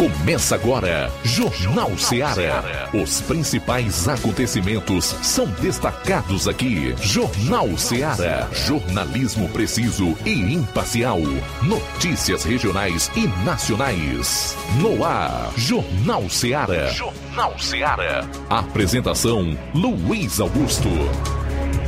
Começa agora, Jornal Ceará. Os principais acontecimentos são destacados aqui. Jornal Ceará. Jornalismo preciso e imparcial. Notícias regionais e nacionais. No ar, Jornal Ceará. Jornal Ceará. Apresentação: Luiz Augusto.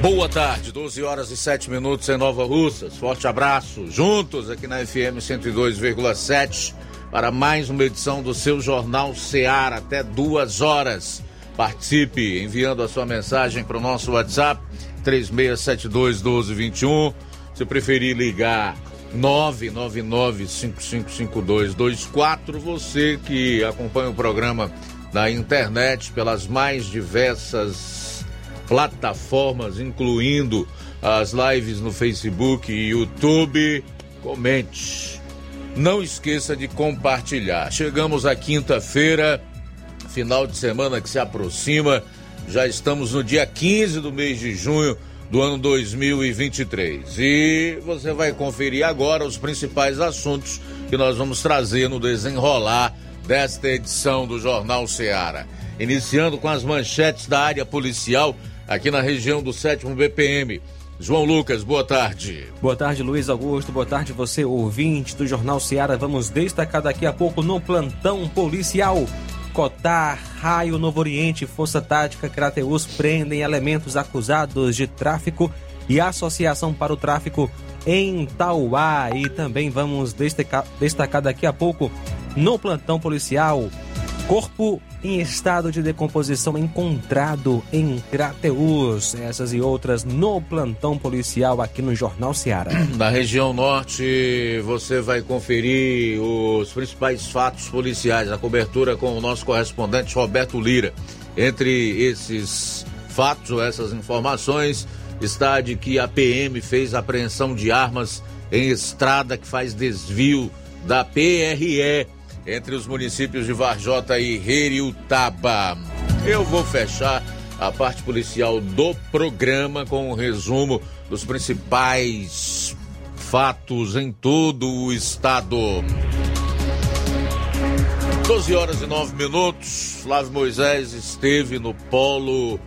Boa tarde, 12 horas e 7 minutos em Nova Russas. Forte abraço, juntos aqui na FM 102,7 para mais uma edição do seu Jornal Seara, até duas horas. Participe enviando a sua mensagem para o nosso WhatsApp 36721221. Se preferir ligar 999555224, você que acompanha o programa na internet pelas mais diversas plataformas, incluindo as lives no Facebook e YouTube, comente não esqueça de compartilhar. Chegamos à quinta-feira, final de semana que se aproxima. Já estamos no dia 15 do mês de junho do ano 2023. E você vai conferir agora os principais assuntos que nós vamos trazer no desenrolar desta edição do Jornal Seara. Iniciando com as manchetes da área policial aqui na região do 7 BPM. João Lucas, boa tarde. Boa tarde, Luiz Augusto. Boa tarde, você ouvinte do Jornal Seara. Vamos destacar daqui a pouco no plantão policial. Cotar, Raio Novo Oriente, Força Tática Crateus prendem elementos acusados de tráfico e associação para o tráfico em Tauá. E também vamos destacar, destacar daqui a pouco no plantão policial Corpo em estado de decomposição encontrado em Crateus. Essas e outras no plantão policial aqui no Jornal Seara. Na região norte, você vai conferir os principais fatos policiais, a cobertura com o nosso correspondente Roberto Lira. Entre esses fatos, essas informações, está de que a PM fez apreensão de armas em estrada que faz desvio da PRE entre os municípios de Varjota e Heriutaba. Eu vou fechar a parte policial do programa com um resumo dos principais fatos em todo o estado. 12 horas e 9 minutos. Flávio Moisés esteve no Polo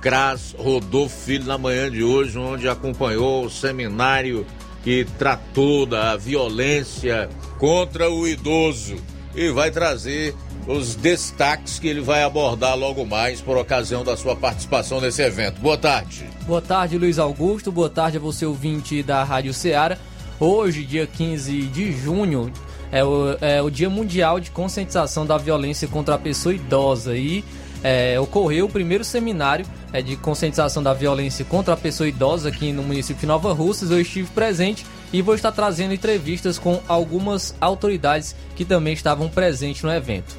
Cras Rodolfo Filho na manhã de hoje, onde acompanhou o seminário que tratou da violência contra o idoso e vai trazer os destaques que ele vai abordar logo mais por ocasião da sua participação nesse evento. Boa tarde. Boa tarde, Luiz Augusto. Boa tarde a você, ouvinte da Rádio Ceará. Hoje, dia 15 de junho, é o, é o Dia Mundial de Conscientização da Violência contra a Pessoa Idosa e é, ocorreu o primeiro seminário é, de conscientização da violência contra a pessoa idosa aqui no município de Nova Russas. Eu estive presente e vou estar trazendo entrevistas com algumas autoridades que também estavam presentes no evento.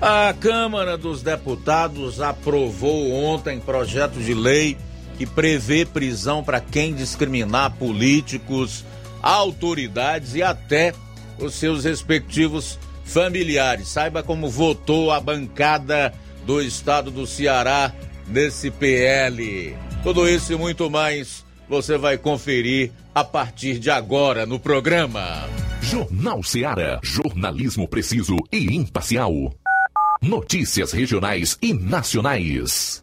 A Câmara dos Deputados aprovou ontem projeto de lei que prevê prisão para quem discriminar políticos, autoridades e até os seus respectivos familiares. Saiba como votou a bancada do estado do Ceará nesse PL. Tudo isso e muito mais você vai conferir a partir de agora no programa. Jornal Ceará, jornalismo preciso e imparcial. Notícias regionais e nacionais.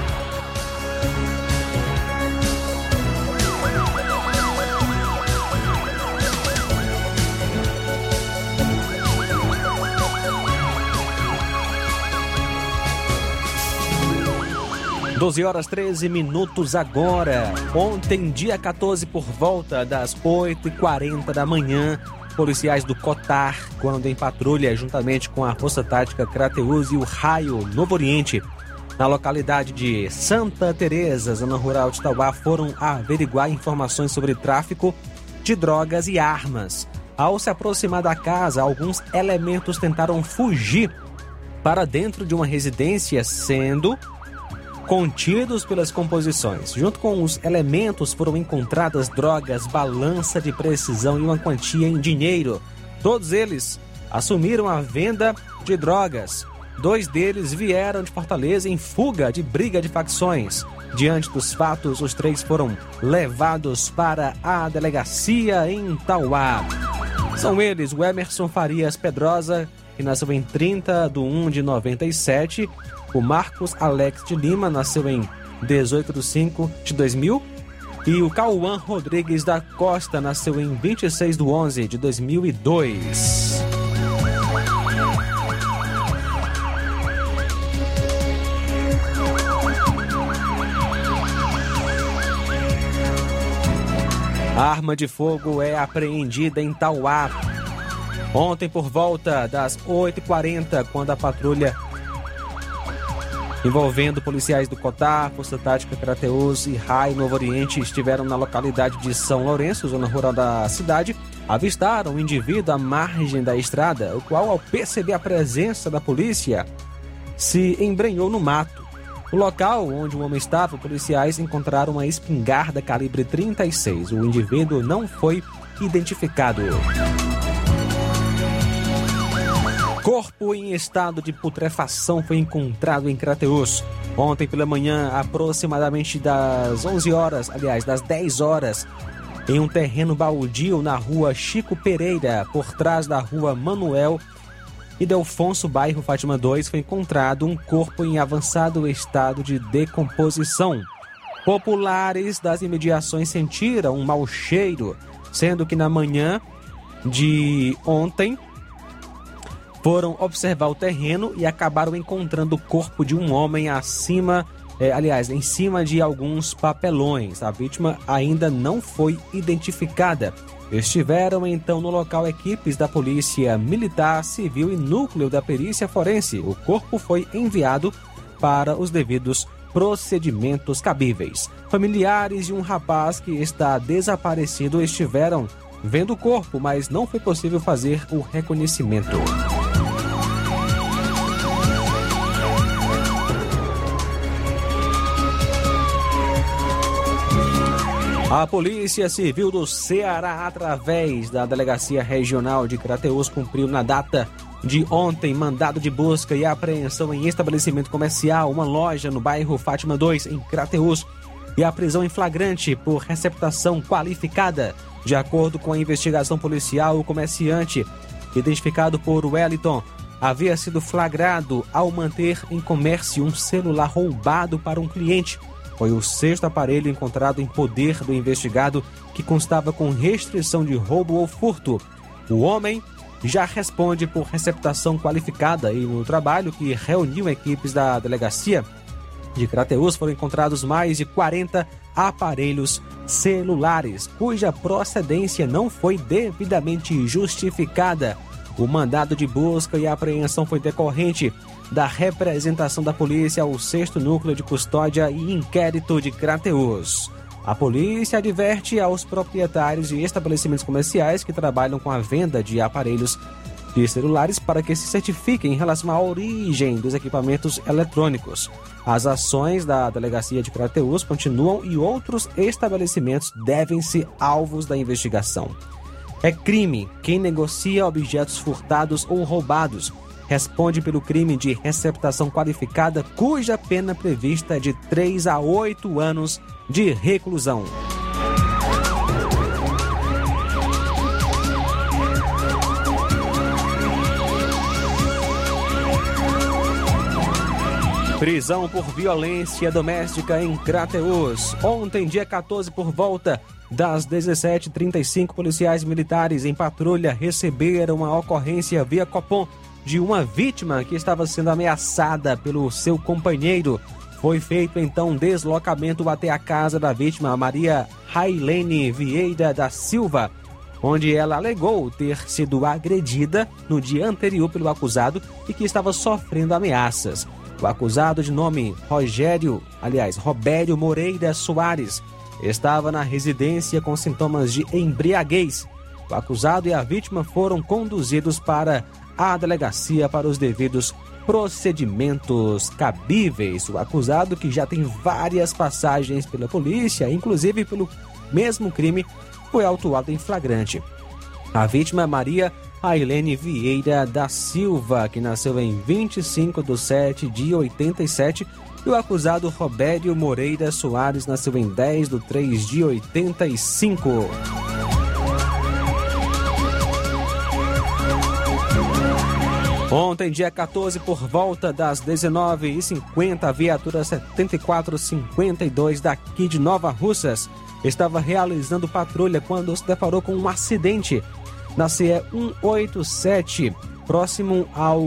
Doze horas 13 minutos agora. Ontem, dia 14, por volta das 8h40 da manhã, policiais do Cotar, quando em patrulha juntamente com a Força Tática Crateus e o Raio Novo Oriente, na localidade de Santa Teresa, zona rural de Tauá, foram averiguar informações sobre tráfico de drogas e armas. Ao se aproximar da casa, alguns elementos tentaram fugir para dentro de uma residência, sendo contidos pelas composições. Junto com os elementos foram encontradas drogas, balança de precisão e uma quantia em dinheiro. Todos eles assumiram a venda de drogas. Dois deles vieram de Fortaleza em fuga de briga de facções. Diante dos fatos, os três foram levados para a delegacia em Tauá. São eles o Emerson Farias Pedrosa, que nasceu em 30 de 1 de 97, o Marcos Alex de Lima nasceu em 18 de 5 de 2000. E o Cauã Rodrigues da Costa nasceu em 26 de 11 de 2002. A arma de fogo é apreendida em Tauá. Ontem, por volta das 8h40, quando a patrulha envolvendo policiais do Cotar, Força Tática Crateus e RAI Novo Oriente estiveram na localidade de São Lourenço, zona rural da cidade, avistaram um indivíduo à margem da estrada, o qual, ao perceber a presença da polícia, se embrenhou no mato. No local onde o homem estava, policiais encontraram uma espingarda calibre 36. O indivíduo não foi identificado. Corpo em estado de putrefação foi encontrado em Crateus. Ontem pela manhã, aproximadamente das 11 horas, aliás, das 10 horas, em um terreno baldio na rua Chico Pereira, por trás da rua Manuel e Delfonso, bairro Fátima 2, foi encontrado um corpo em avançado estado de decomposição. Populares das imediações sentiram um mau cheiro, sendo que na manhã de ontem foram observar o terreno e acabaram encontrando o corpo de um homem acima, eh, aliás, em cima de alguns papelões. A vítima ainda não foi identificada. Estiveram então no local equipes da Polícia Militar, Civil e Núcleo da Perícia Forense. O corpo foi enviado para os devidos procedimentos cabíveis. Familiares de um rapaz que está desaparecido estiveram vendo o corpo, mas não foi possível fazer o reconhecimento. A Polícia Civil do Ceará, através da Delegacia Regional de Crateus, cumpriu na data de ontem mandado de busca e apreensão em estabelecimento comercial, uma loja no bairro Fátima 2, em Crateus, e a prisão em flagrante por receptação qualificada. De acordo com a investigação policial, o comerciante, identificado por Wellington, havia sido flagrado ao manter em comércio um celular roubado para um cliente. Foi o sexto aparelho encontrado em poder do investigado que constava com restrição de roubo ou furto. O homem já responde por receptação qualificada e no trabalho que reuniu equipes da delegacia de Crateus foram encontrados mais de 40 aparelhos celulares, cuja procedência não foi devidamente justificada. O mandado de busca e apreensão foi decorrente da representação da polícia ao sexto núcleo de custódia e inquérito de Crateus. A polícia adverte aos proprietários de estabelecimentos comerciais que trabalham com a venda de aparelhos de celulares para que se certifiquem em relação à origem dos equipamentos eletrônicos. As ações da Delegacia de Crateus continuam e outros estabelecimentos devem ser alvos da investigação. É crime quem negocia objetos furtados ou roubados. Responde pelo crime de receptação qualificada, cuja pena prevista é de 3 a 8 anos de reclusão. Prisão por violência doméstica em Crateus. Ontem, dia 14, por volta das 17h35, policiais militares em patrulha receberam uma ocorrência via Copom de uma vítima que estava sendo ameaçada pelo seu companheiro. Foi feito então um deslocamento até a casa da vítima, Maria Railene Vieira da Silva, onde ela alegou ter sido agredida no dia anterior pelo acusado e que estava sofrendo ameaças. O acusado de nome Rogério, aliás, Robério Moreira Soares, estava na residência com sintomas de embriaguez. O acusado e a vítima foram conduzidos para a delegacia para os devidos procedimentos cabíveis. O acusado, que já tem várias passagens pela polícia, inclusive pelo mesmo crime, foi autuado em flagrante. A vítima, Maria Ailene Vieira da Silva, que nasceu em 25 de 7 de 87, e o acusado Robério Moreira Soares nasceu em 10 de 3 de 85. Ontem, dia 14, por volta das 19h50, a viatura 7452 daqui de Nova Russas estava realizando patrulha quando se deparou com um acidente na CE 187, próximo ao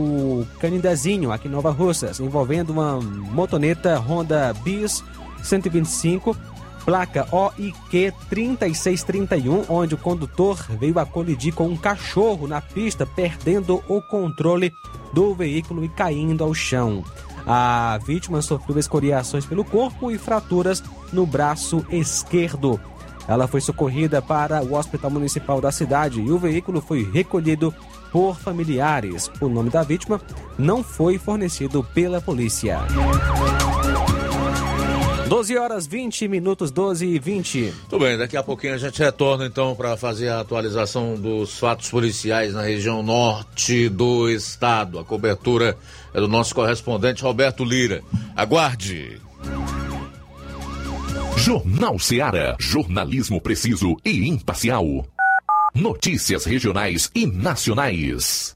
Canindezinho, aqui em Nova Russas, envolvendo uma motoneta Honda Bis 125, placa OIQ 3631, onde o condutor veio a colidir com um cachorro na pista, perdendo o controle do veículo e caindo ao chão. A vítima sofreu escoriações pelo corpo e fraturas no braço esquerdo. Ela foi socorrida para o Hospital Municipal da cidade e o veículo foi recolhido por familiares. O nome da vítima não foi fornecido pela polícia. 12 horas 20 minutos, 12 e 20. Tudo bem, daqui a pouquinho a gente retorna então para fazer a atualização dos fatos policiais na região norte do estado. A cobertura é do nosso correspondente Roberto Lira. Aguarde! Jornal Seara. Jornalismo preciso e imparcial. Notícias regionais e nacionais.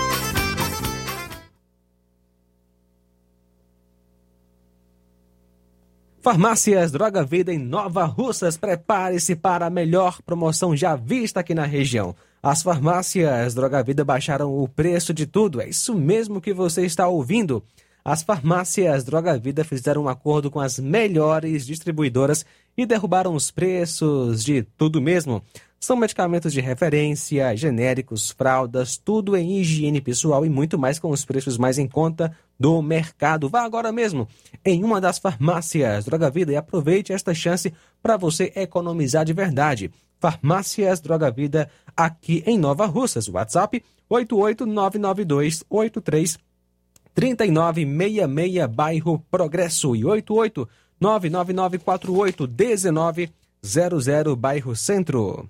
Farmácias Droga Vida em Nova Russas, prepare-se para a melhor promoção já vista aqui na região. As farmácias Droga Vida baixaram o preço de tudo, é isso mesmo que você está ouvindo. As farmácias Droga Vida fizeram um acordo com as melhores distribuidoras e derrubaram os preços de tudo mesmo. São medicamentos de referência, genéricos, fraldas, tudo em higiene pessoal e muito mais com os preços mais em conta do mercado. Vá agora mesmo em uma das farmácias Droga Vida e aproveite esta chance para você economizar de verdade. Farmácias Droga Vida aqui em Nova Russas. WhatsApp 8899283 3966, bairro Progresso e 88 999481900, bairro Centro.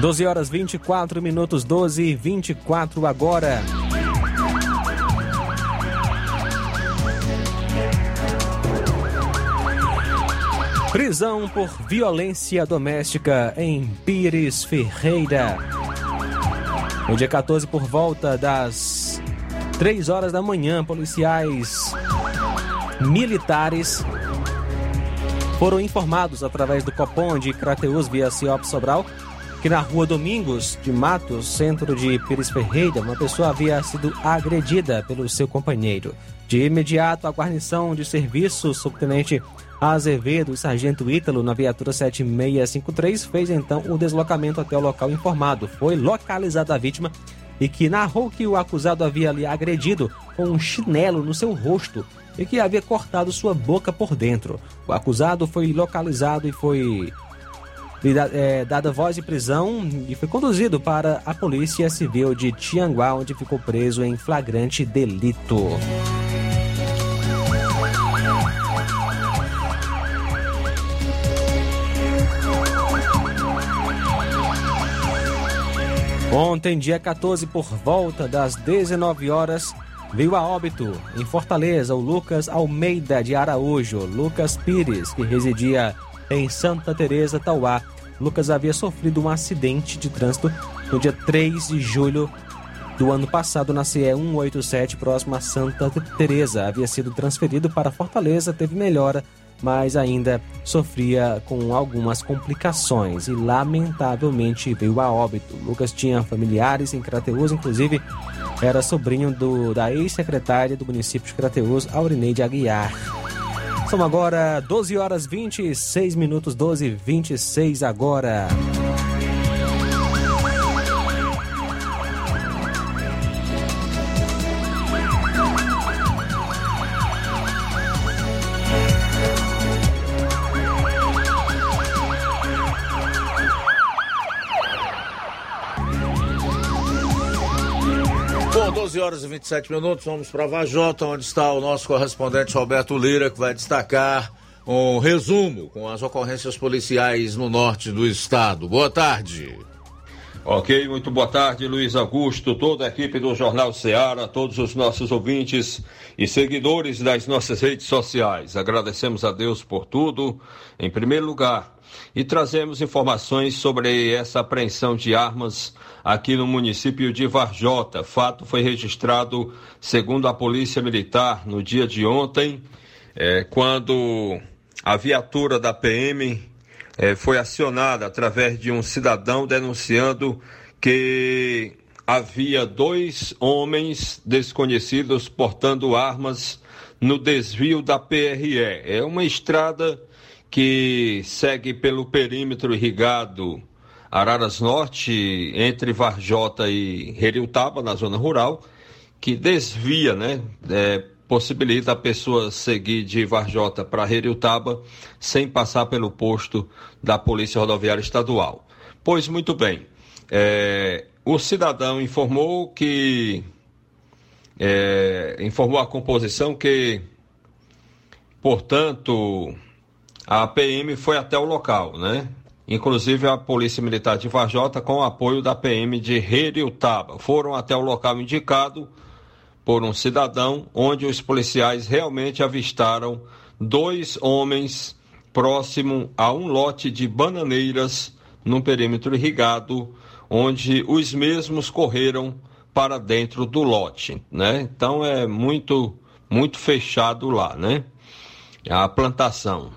Doze horas 24 minutos, 12 e 24 agora. Prisão por violência doméstica em Pires Ferreira. No dia 14, por volta das 3 horas da manhã, policiais militares foram informados através do Copom de Crateus via Ciop Sobral que na rua Domingos de Matos, centro de Pires Ferreira, uma pessoa havia sido agredida pelo seu companheiro. De imediato, a guarnição de serviço, subtenente Azevedo e Sargento Ítalo, na viatura 7653, fez então o deslocamento até o local informado. Foi localizada a vítima e que narrou que o acusado havia lhe agredido com um chinelo no seu rosto e que havia cortado sua boca por dentro. O acusado foi localizado e foi é, dada voz de prisão e foi conduzido para a Polícia Civil de Tianguá, onde ficou preso em flagrante delito. Ontem, dia 14, por volta das 19 horas, veio a óbito em Fortaleza o Lucas Almeida de Araújo, Lucas Pires, que residia em Santa Teresa, Tauá. Lucas havia sofrido um acidente de trânsito no dia 3 de julho do ano passado na CE 187, próximo a Santa Teresa. Havia sido transferido para Fortaleza, teve melhora mas ainda sofria com algumas complicações e lamentavelmente veio a óbito. Lucas tinha familiares em Crateus, inclusive era sobrinho do, da ex-secretária do município de Crateus, Aurineide Aguiar. São agora 12 horas 26 minutos, 12 e 26 agora. 27 minutos, vamos para Vajota, onde está o nosso correspondente Roberto Lira, que vai destacar um resumo com as ocorrências policiais no norte do estado. Boa tarde. Ok, muito boa tarde, Luiz Augusto, toda a equipe do Jornal Ceará, todos os nossos ouvintes e seguidores das nossas redes sociais. Agradecemos a Deus por tudo, em primeiro lugar, e trazemos informações sobre essa apreensão de armas aqui no município de Varjota. Fato foi registrado, segundo a Polícia Militar, no dia de ontem, eh, quando a viatura da PM eh, foi acionada através de um cidadão denunciando que havia dois homens desconhecidos portando armas no desvio da PRE. É uma estrada que segue pelo perímetro irrigado Araras Norte, entre Varjota e Heriutaba, na zona rural, que desvia, né? É, possibilita a pessoa seguir de Varjota para Heriutaba sem passar pelo posto da Polícia Rodoviária Estadual. Pois muito bem, é, o cidadão informou que é, informou a composição que, portanto, a PM foi até o local, né? Inclusive a Polícia Militar de Varjota, com o apoio da PM de Heriutaba, foram até o local indicado por um cidadão, onde os policiais realmente avistaram dois homens próximo a um lote de bananeiras num perímetro irrigado, onde os mesmos correram para dentro do lote, né? Então é muito muito fechado lá, né? A plantação.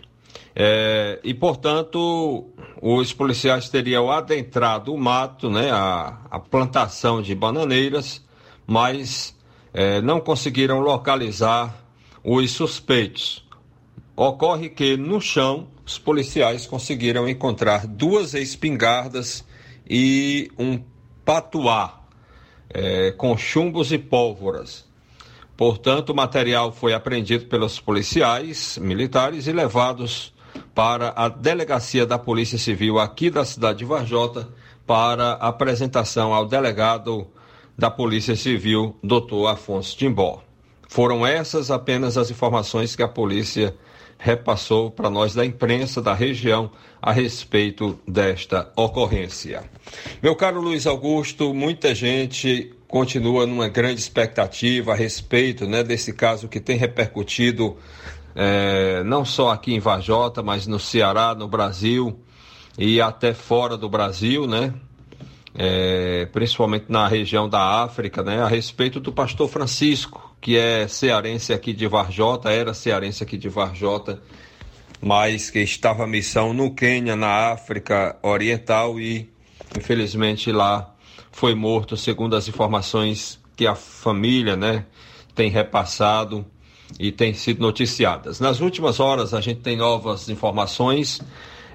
É, e, portanto, os policiais teriam adentrado o mato, né, a, a plantação de bananeiras, mas é, não conseguiram localizar os suspeitos. Ocorre que no chão os policiais conseguiram encontrar duas espingardas e um patuá é, com chumbos e pólvoras. Portanto, o material foi apreendido pelos policiais militares e levados para a delegacia da Polícia Civil aqui da cidade de Varjota para apresentação ao delegado da Polícia Civil, Dr. Afonso Timbó. Foram essas apenas as informações que a polícia repassou para nós da imprensa da região a respeito desta ocorrência. Meu caro Luiz Augusto, muita gente continua numa grande expectativa a respeito né, desse caso que tem repercutido é, não só aqui em Vajota, mas no Ceará, no Brasil e até fora do Brasil, né? É, principalmente na região da África, né? A respeito do pastor Francisco, que é cearense aqui de Varjota, era cearense aqui de Varjota, mas que estava missão no Quênia, na África Oriental e infelizmente lá foi morto, segundo as informações que a família, né, tem repassado e têm sido noticiadas. Nas últimas horas, a gente tem novas informações.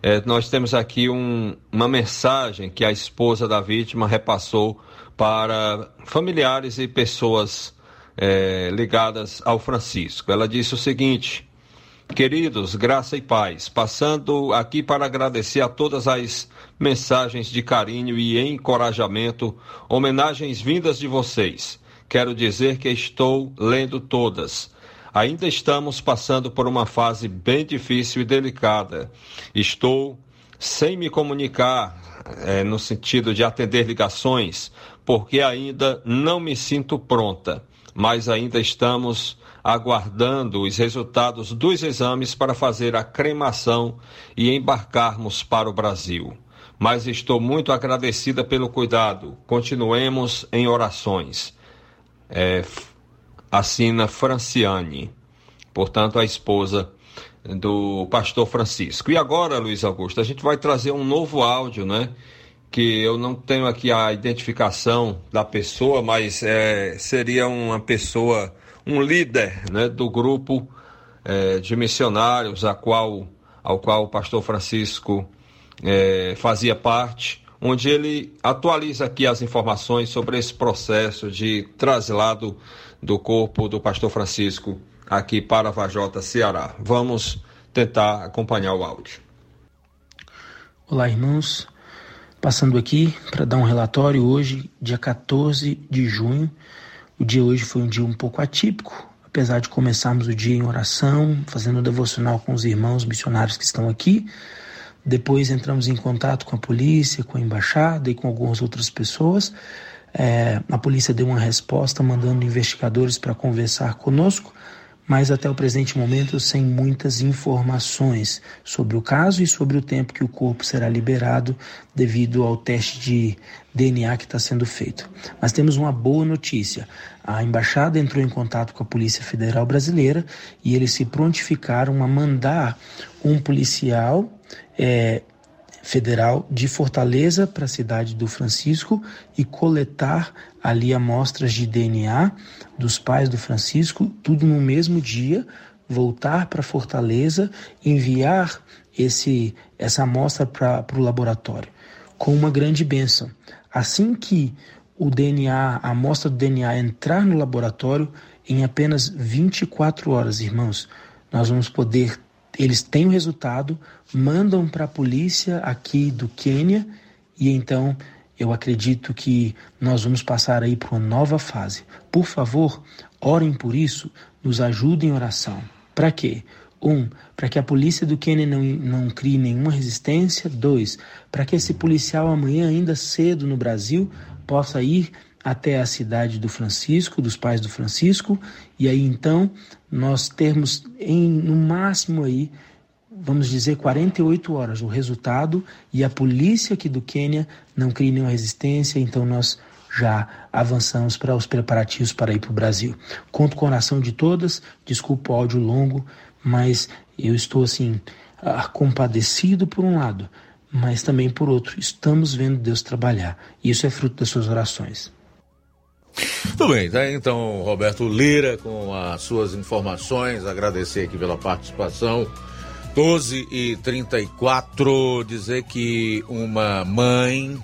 É, nós temos aqui um, uma mensagem que a esposa da vítima repassou para familiares e pessoas é, ligadas ao Francisco. Ela disse o seguinte: Queridos, graça e paz, passando aqui para agradecer a todas as mensagens de carinho e encorajamento, homenagens vindas de vocês. Quero dizer que estou lendo todas. Ainda estamos passando por uma fase bem difícil e delicada. Estou sem me comunicar é, no sentido de atender ligações, porque ainda não me sinto pronta, mas ainda estamos aguardando os resultados dos exames para fazer a cremação e embarcarmos para o Brasil. Mas estou muito agradecida pelo cuidado. Continuemos em orações. É, assina Franciane, portanto, a esposa do pastor Francisco. E agora, Luiz Augusto, a gente vai trazer um novo áudio, né? Que eu não tenho aqui a identificação da pessoa, mas é, seria uma pessoa, um líder né, do grupo é, de missionários, a qual, ao qual o pastor Francisco é, fazia parte, onde ele atualiza aqui as informações sobre esse processo de traslado do corpo do pastor Francisco aqui para Vajota, Ceará. Vamos tentar acompanhar o áudio. Olá, irmãos. Passando aqui para dar um relatório hoje, dia 14 de junho. O dia hoje foi um dia um pouco atípico, apesar de começarmos o dia em oração, fazendo um devocional com os irmãos missionários que estão aqui. Depois entramos em contato com a polícia, com a embaixada e com algumas outras pessoas. É, a polícia deu uma resposta mandando investigadores para conversar conosco mas até o presente momento sem muitas informações sobre o caso e sobre o tempo que o corpo será liberado devido ao teste de DNA que está sendo feito. Mas temos uma boa notícia. A embaixada entrou em contato com a Polícia Federal Brasileira e eles se prontificaram a mandar um policial é, federal de Fortaleza para a cidade do Francisco e coletar ali amostras de DNA dos pais do Francisco, tudo no mesmo dia, voltar para Fortaleza, enviar esse essa amostra para o laboratório, com uma grande bênção. Assim que o DNA, a amostra do DNA entrar no laboratório, em apenas 24 horas, irmãos, nós vamos poder eles têm o resultado, mandam para a polícia aqui do Quênia e então eu acredito que nós vamos passar aí para uma nova fase. Por favor, orem por isso, nos ajudem em oração. Para quê? Um, para que a polícia do Quênia não, não crie nenhuma resistência. Dois, para que esse policial amanhã, ainda cedo no Brasil, possa ir até a cidade do Francisco, dos pais do Francisco, e aí então nós termos em no máximo aí vamos dizer 48 horas o resultado e a polícia aqui do Quênia não cria nenhuma resistência, então nós já avançamos para os preparativos para ir para o Brasil. Conto com a oração de todas, desculpa o áudio longo, mas eu estou assim compadecido por um lado, mas também por outro, estamos vendo Deus trabalhar. Isso é fruto das suas orações. Tudo bem, tá? Então, Roberto Lira, com as suas informações, agradecer aqui pela participação. 12 e 34 dizer que uma mãe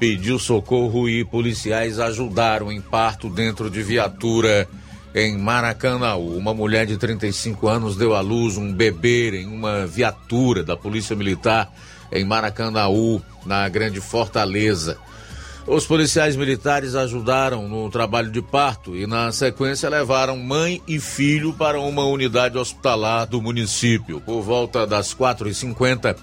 pediu socorro e policiais ajudaram em parto dentro de viatura em Maracanaú. Uma mulher de 35 anos deu à luz um bebê em uma viatura da Polícia Militar em Maracanaú, na Grande Fortaleza. Os policiais militares ajudaram no trabalho de parto e, na sequência, levaram mãe e filho para uma unidade hospitalar do município. Por volta das 4h50,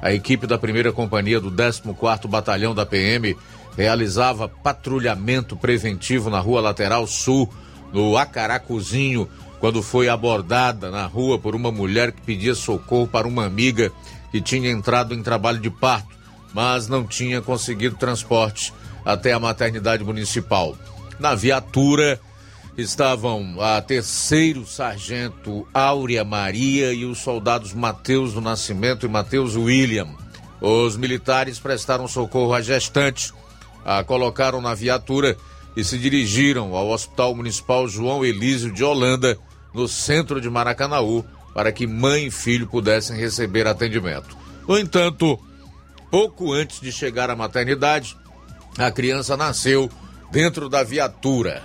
a equipe da primeira companhia do 14 Batalhão da PM realizava patrulhamento preventivo na rua lateral sul, no Acaracuzinho, quando foi abordada na rua por uma mulher que pedia socorro para uma amiga que tinha entrado em trabalho de parto, mas não tinha conseguido transporte até a maternidade municipal. Na viatura estavam a terceiro sargento Áurea Maria e os soldados Mateus do Nascimento e Mateus William. Os militares prestaram socorro à gestante, a colocaram na viatura e se dirigiram ao Hospital Municipal João Elísio de Holanda, no centro de Maracanaú, para que mãe e filho pudessem receber atendimento. No entanto, pouco antes de chegar à maternidade, a criança nasceu dentro da viatura.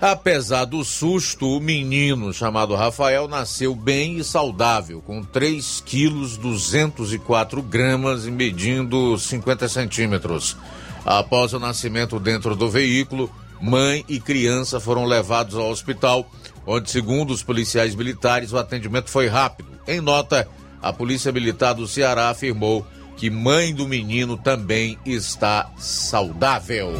Apesar do susto, o menino chamado Rafael nasceu bem e saudável, com 3 quilos 204 gramas e medindo 50 centímetros. Após o nascimento dentro do veículo, mãe e criança foram levados ao hospital, onde, segundo os policiais militares, o atendimento foi rápido. Em nota, a Polícia Militar do Ceará afirmou que mãe do menino também está saudável.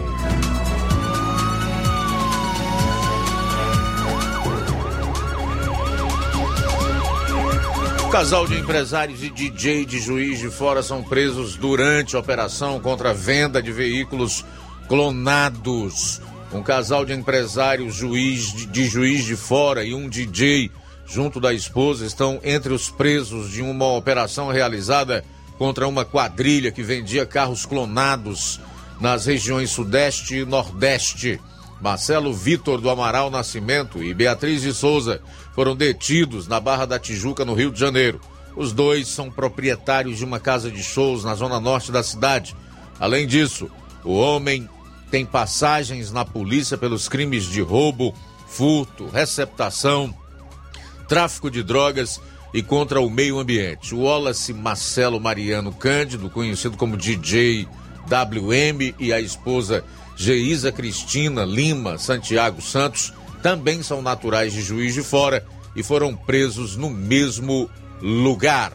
Casal de empresários e DJ de Juiz de Fora são presos durante a operação contra a venda de veículos clonados. Um casal de empresários juiz de, de Juiz de Fora e um DJ junto da esposa estão entre os presos de uma operação realizada contra uma quadrilha que vendia carros clonados nas regiões Sudeste e Nordeste Marcelo Vitor do Amaral Nascimento e Beatriz de Souza foram detidos na Barra da Tijuca, no Rio de Janeiro. Os dois são proprietários de uma casa de shows na zona norte da cidade. Além disso, o homem tem passagens na polícia pelos crimes de roubo, furto, receptação, tráfico de drogas e contra o meio ambiente. O Wallace Marcelo Mariano Cândido, conhecido como DJ WM, e a esposa Geisa Cristina Lima Santiago Santos também são naturais de Juiz de Fora e foram presos no mesmo lugar.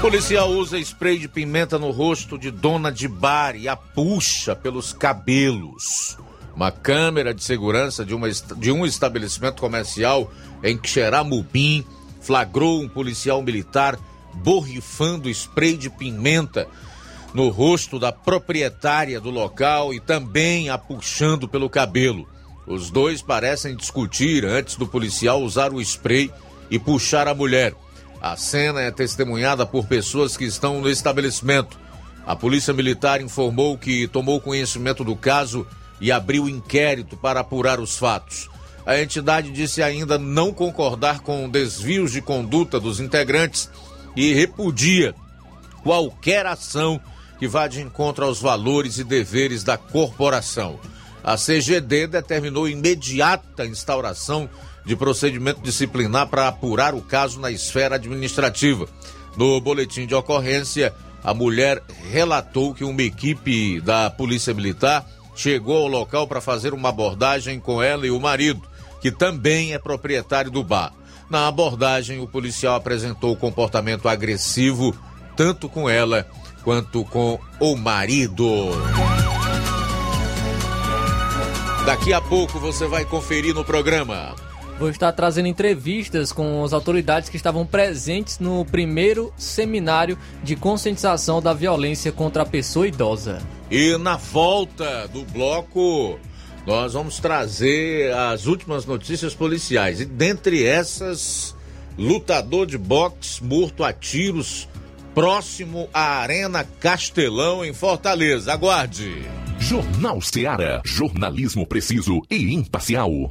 Policial usa spray de pimenta no rosto de dona de bar e a puxa pelos cabelos. Uma câmera de segurança de, uma, de um estabelecimento comercial em Xeramubim flagrou um policial militar borrifando spray de pimenta no rosto da proprietária do local e também a puxando pelo cabelo. Os dois parecem discutir antes do policial usar o spray e puxar a mulher. A cena é testemunhada por pessoas que estão no estabelecimento. A Polícia Militar informou que tomou conhecimento do caso e abriu inquérito para apurar os fatos. A entidade disse ainda não concordar com desvios de conduta dos integrantes e repudia qualquer ação que vá de encontro aos valores e deveres da corporação. A CGD determinou imediata instauração de procedimento disciplinar para apurar o caso na esfera administrativa. No boletim de ocorrência, a mulher relatou que uma equipe da Polícia Militar chegou ao local para fazer uma abordagem com ela e o marido, que também é proprietário do bar. Na abordagem, o policial apresentou comportamento agressivo tanto com ela quanto com o marido. Daqui a pouco você vai conferir no programa. Vou estar trazendo entrevistas com as autoridades que estavam presentes no primeiro seminário de conscientização da violência contra a pessoa idosa. E na volta do bloco, nós vamos trazer as últimas notícias policiais. E dentre essas, lutador de boxe morto a tiros próximo à Arena Castelão, em Fortaleza. Aguarde. Jornal Seara. Jornalismo preciso e imparcial.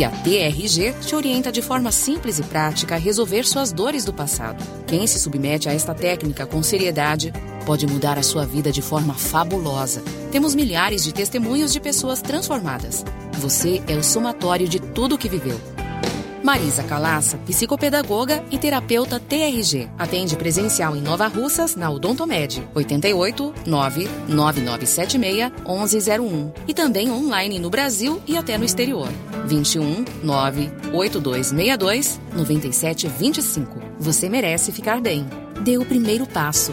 E a TRG te orienta de forma simples e prática a resolver suas dores do passado. Quem se submete a esta técnica com seriedade pode mudar a sua vida de forma fabulosa. Temos milhares de testemunhos de pessoas transformadas. Você é o somatório de tudo o que viveu. Marisa Calaça, psicopedagoga e terapeuta TRG. Atende presencial em Nova Russas, na Odontomed, 88 99976 1101. E também online no Brasil e até no exterior. 21 98262 9725. Você merece ficar bem. Dê o primeiro passo.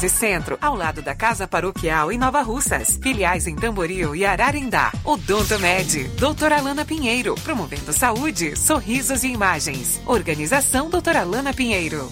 13 Centro, ao lado da Casa Paroquial em Nova Russas. Filiais em Tamboril e Ararindá. Odonto Med, doutora Alana Pinheiro, promovendo saúde, sorrisos e imagens. Organização doutora Alana Pinheiro.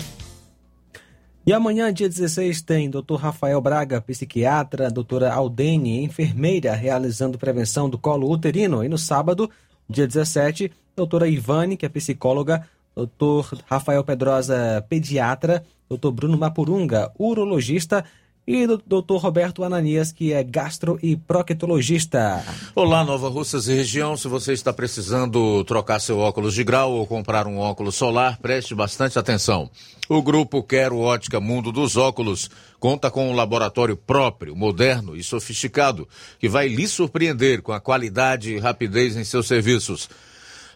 E amanhã, dia 16, tem Dr. Rafael Braga, psiquiatra, doutora Aldene, enfermeira, realizando prevenção do colo uterino. E no sábado, dia 17, doutora Ivane, que é psicóloga, doutor Rafael Pedrosa, pediatra, Dr. Bruno Mapurunga, urologista, e do Dr. Roberto Ananias, que é gastro e proctologista. Olá, Nova Russas e região. Se você está precisando trocar seu óculos de grau ou comprar um óculos solar, preste bastante atenção. O grupo Quero Ótica Mundo dos Óculos conta com um laboratório próprio, moderno e sofisticado, que vai lhe surpreender com a qualidade e rapidez em seus serviços.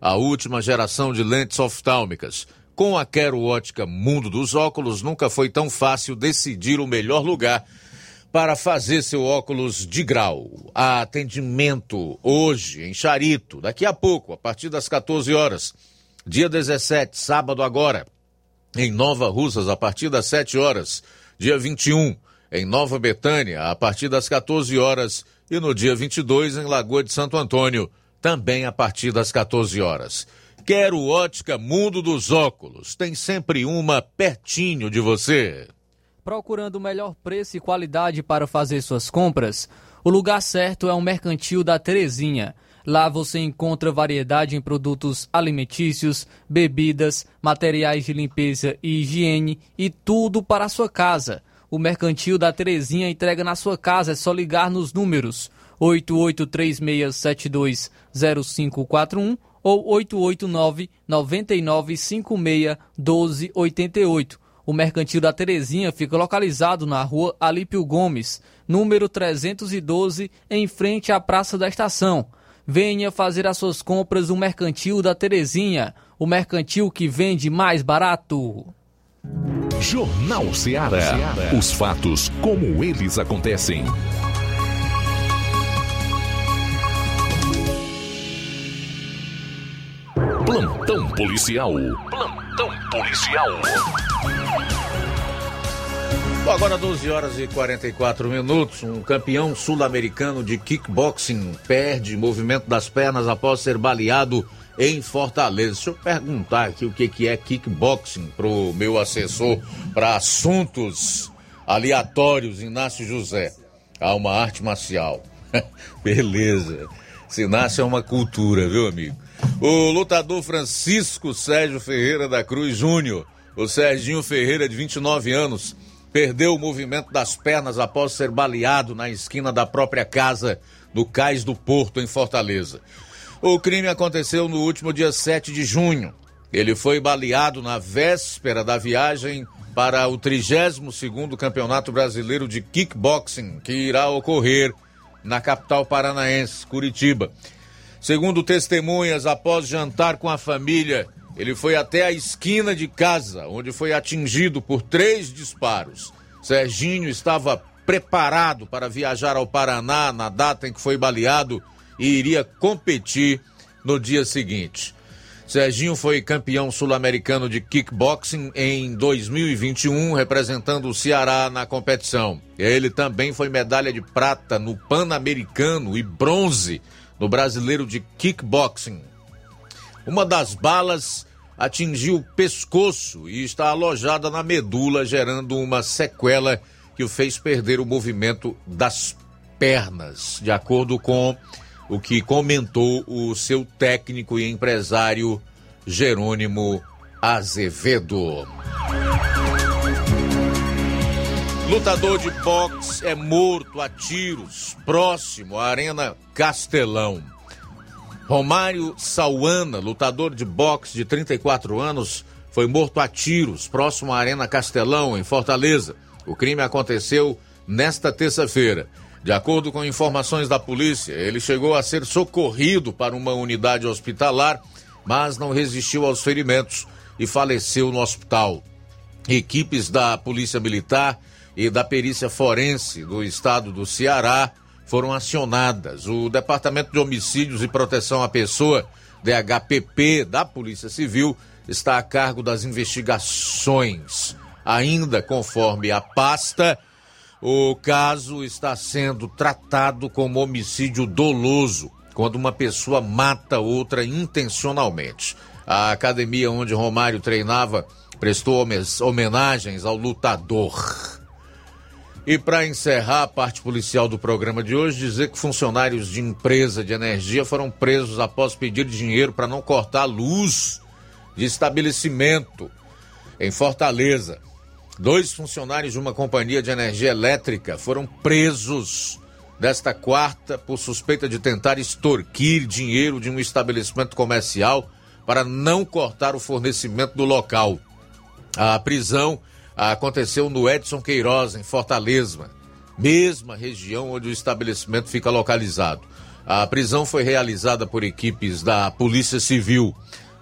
a última geração de lentes oftálmicas. Com a Quero Ótica Mundo dos Óculos, nunca foi tão fácil decidir o melhor lugar para fazer seu óculos de grau. Atendimento hoje em Charito, daqui a pouco, a partir das 14 horas. Dia 17, sábado agora, em Nova Russas, a partir das 7 horas. Dia 21, em Nova Betânia, a partir das 14 horas. E no dia 22, em Lagoa de Santo Antônio, também a partir das 14 horas. Quero ótica Mundo dos Óculos. Tem sempre uma pertinho de você. Procurando o melhor preço e qualidade para fazer suas compras? O lugar certo é o Mercantil da Terezinha. Lá você encontra variedade em produtos alimentícios, bebidas, materiais de limpeza e higiene e tudo para a sua casa. O Mercantil da Terezinha entrega na sua casa, é só ligar nos números 8836720541 ou 889 9956 1288 o Mercantil da Terezinha fica localizado na rua Alípio Gomes, número 312, em frente à Praça da Estação. Venha fazer as suas compras no Mercantil da Terezinha, o mercantil que vende mais barato. Jornal Ceará. Os fatos como eles acontecem. Policial. Plantão policial. Bom, agora 12 horas e 44 minutos. Um campeão sul-americano de kickboxing perde movimento das pernas após ser baleado em Fortaleza. Deixa eu perguntar aqui o que, que é kickboxing pro meu assessor para assuntos aleatórios, Inácio José. Há uma arte marcial. Beleza. Se nasce é uma cultura, viu, amigo? O lutador Francisco Sérgio Ferreira da Cruz Júnior, o Serginho Ferreira, de 29 anos, perdeu o movimento das pernas após ser baleado na esquina da própria casa do Cais do Porto, em Fortaleza. O crime aconteceu no último dia 7 de junho. Ele foi baleado na véspera da viagem para o 32º Campeonato Brasileiro de Kickboxing, que irá ocorrer na capital paranaense, Curitiba. Segundo testemunhas, após jantar com a família, ele foi até a esquina de casa, onde foi atingido por três disparos. Serginho estava preparado para viajar ao Paraná na data em que foi baleado e iria competir no dia seguinte. Serginho foi campeão sul-americano de kickboxing em 2021, representando o Ceará na competição. Ele também foi medalha de prata no Pan-Americano e bronze no Brasileiro de Kickboxing. Uma das balas atingiu o pescoço e está alojada na medula, gerando uma sequela que o fez perder o movimento das pernas, de acordo com o que comentou o seu técnico e empresário Jerônimo Azevedo. Lutador de boxe é morto a tiros próximo à Arena Castelão. Romário Sauana, lutador de boxe de 34 anos, foi morto a tiros próximo à Arena Castelão, em Fortaleza. O crime aconteceu nesta terça-feira. De acordo com informações da polícia, ele chegou a ser socorrido para uma unidade hospitalar, mas não resistiu aos ferimentos e faleceu no hospital. Equipes da Polícia Militar e da Perícia Forense do estado do Ceará foram acionadas. O Departamento de Homicídios e Proteção à Pessoa, DHPP, da Polícia Civil, está a cargo das investigações. Ainda conforme a pasta, O caso está sendo tratado como homicídio doloso, quando uma pessoa mata outra intencionalmente. A academia onde Romário treinava prestou homenagens ao lutador. E para encerrar a parte policial do programa de hoje, dizer que funcionários de empresa de energia foram presos após pedir dinheiro para não cortar luz de estabelecimento em Fortaleza. Dois funcionários de uma companhia de energia elétrica foram presos desta quarta por suspeita de tentar extorquir dinheiro de um estabelecimento comercial para não cortar o fornecimento do local. A prisão aconteceu no Edson Queiroz, em Fortaleza, mesma região onde o estabelecimento fica localizado. A prisão foi realizada por equipes da Polícia Civil.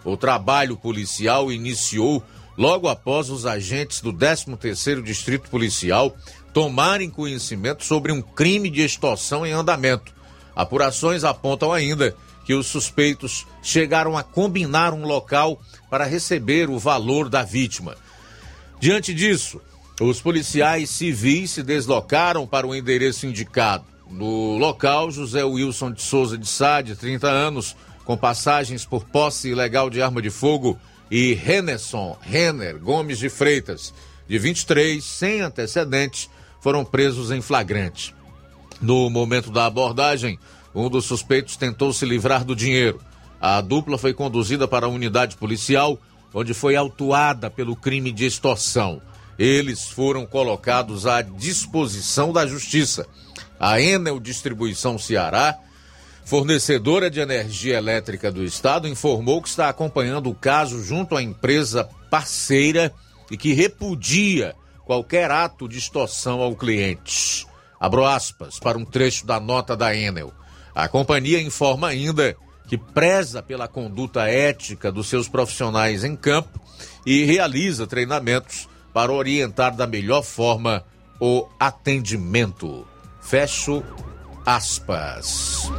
O trabalho policial iniciou logo após os agentes do 13º Distrito Policial tomarem conhecimento sobre um crime de extorsão em andamento. Apurações apontam ainda que os suspeitos chegaram a combinar um local para receber o valor da vítima. Diante disso, os policiais civis se deslocaram para o endereço indicado. No local, José Wilson de Souza de Sá, de 30 anos, com passagens por posse ilegal de arma de fogo, e Renesson Renner Gomes de Freitas, de 23, sem antecedentes, foram presos em flagrante. No momento da abordagem, um dos suspeitos tentou se livrar do dinheiro. A dupla foi conduzida para a unidade policial onde foi autuada pelo crime de extorsão. Eles foram colocados à disposição da Justiça. A Enel Distribuição Ceará, fornecedora de energia elétrica do Estado, informou que está acompanhando o caso junto à empresa parceira e que repudia qualquer ato de extorsão ao cliente. Abro aspas para um trecho da nota da Enel. A companhia informa ainda que preza pela conduta ética dos seus profissionais em campo e realiza treinamentos para orientar da melhor forma o atendimento. Fecho aspas.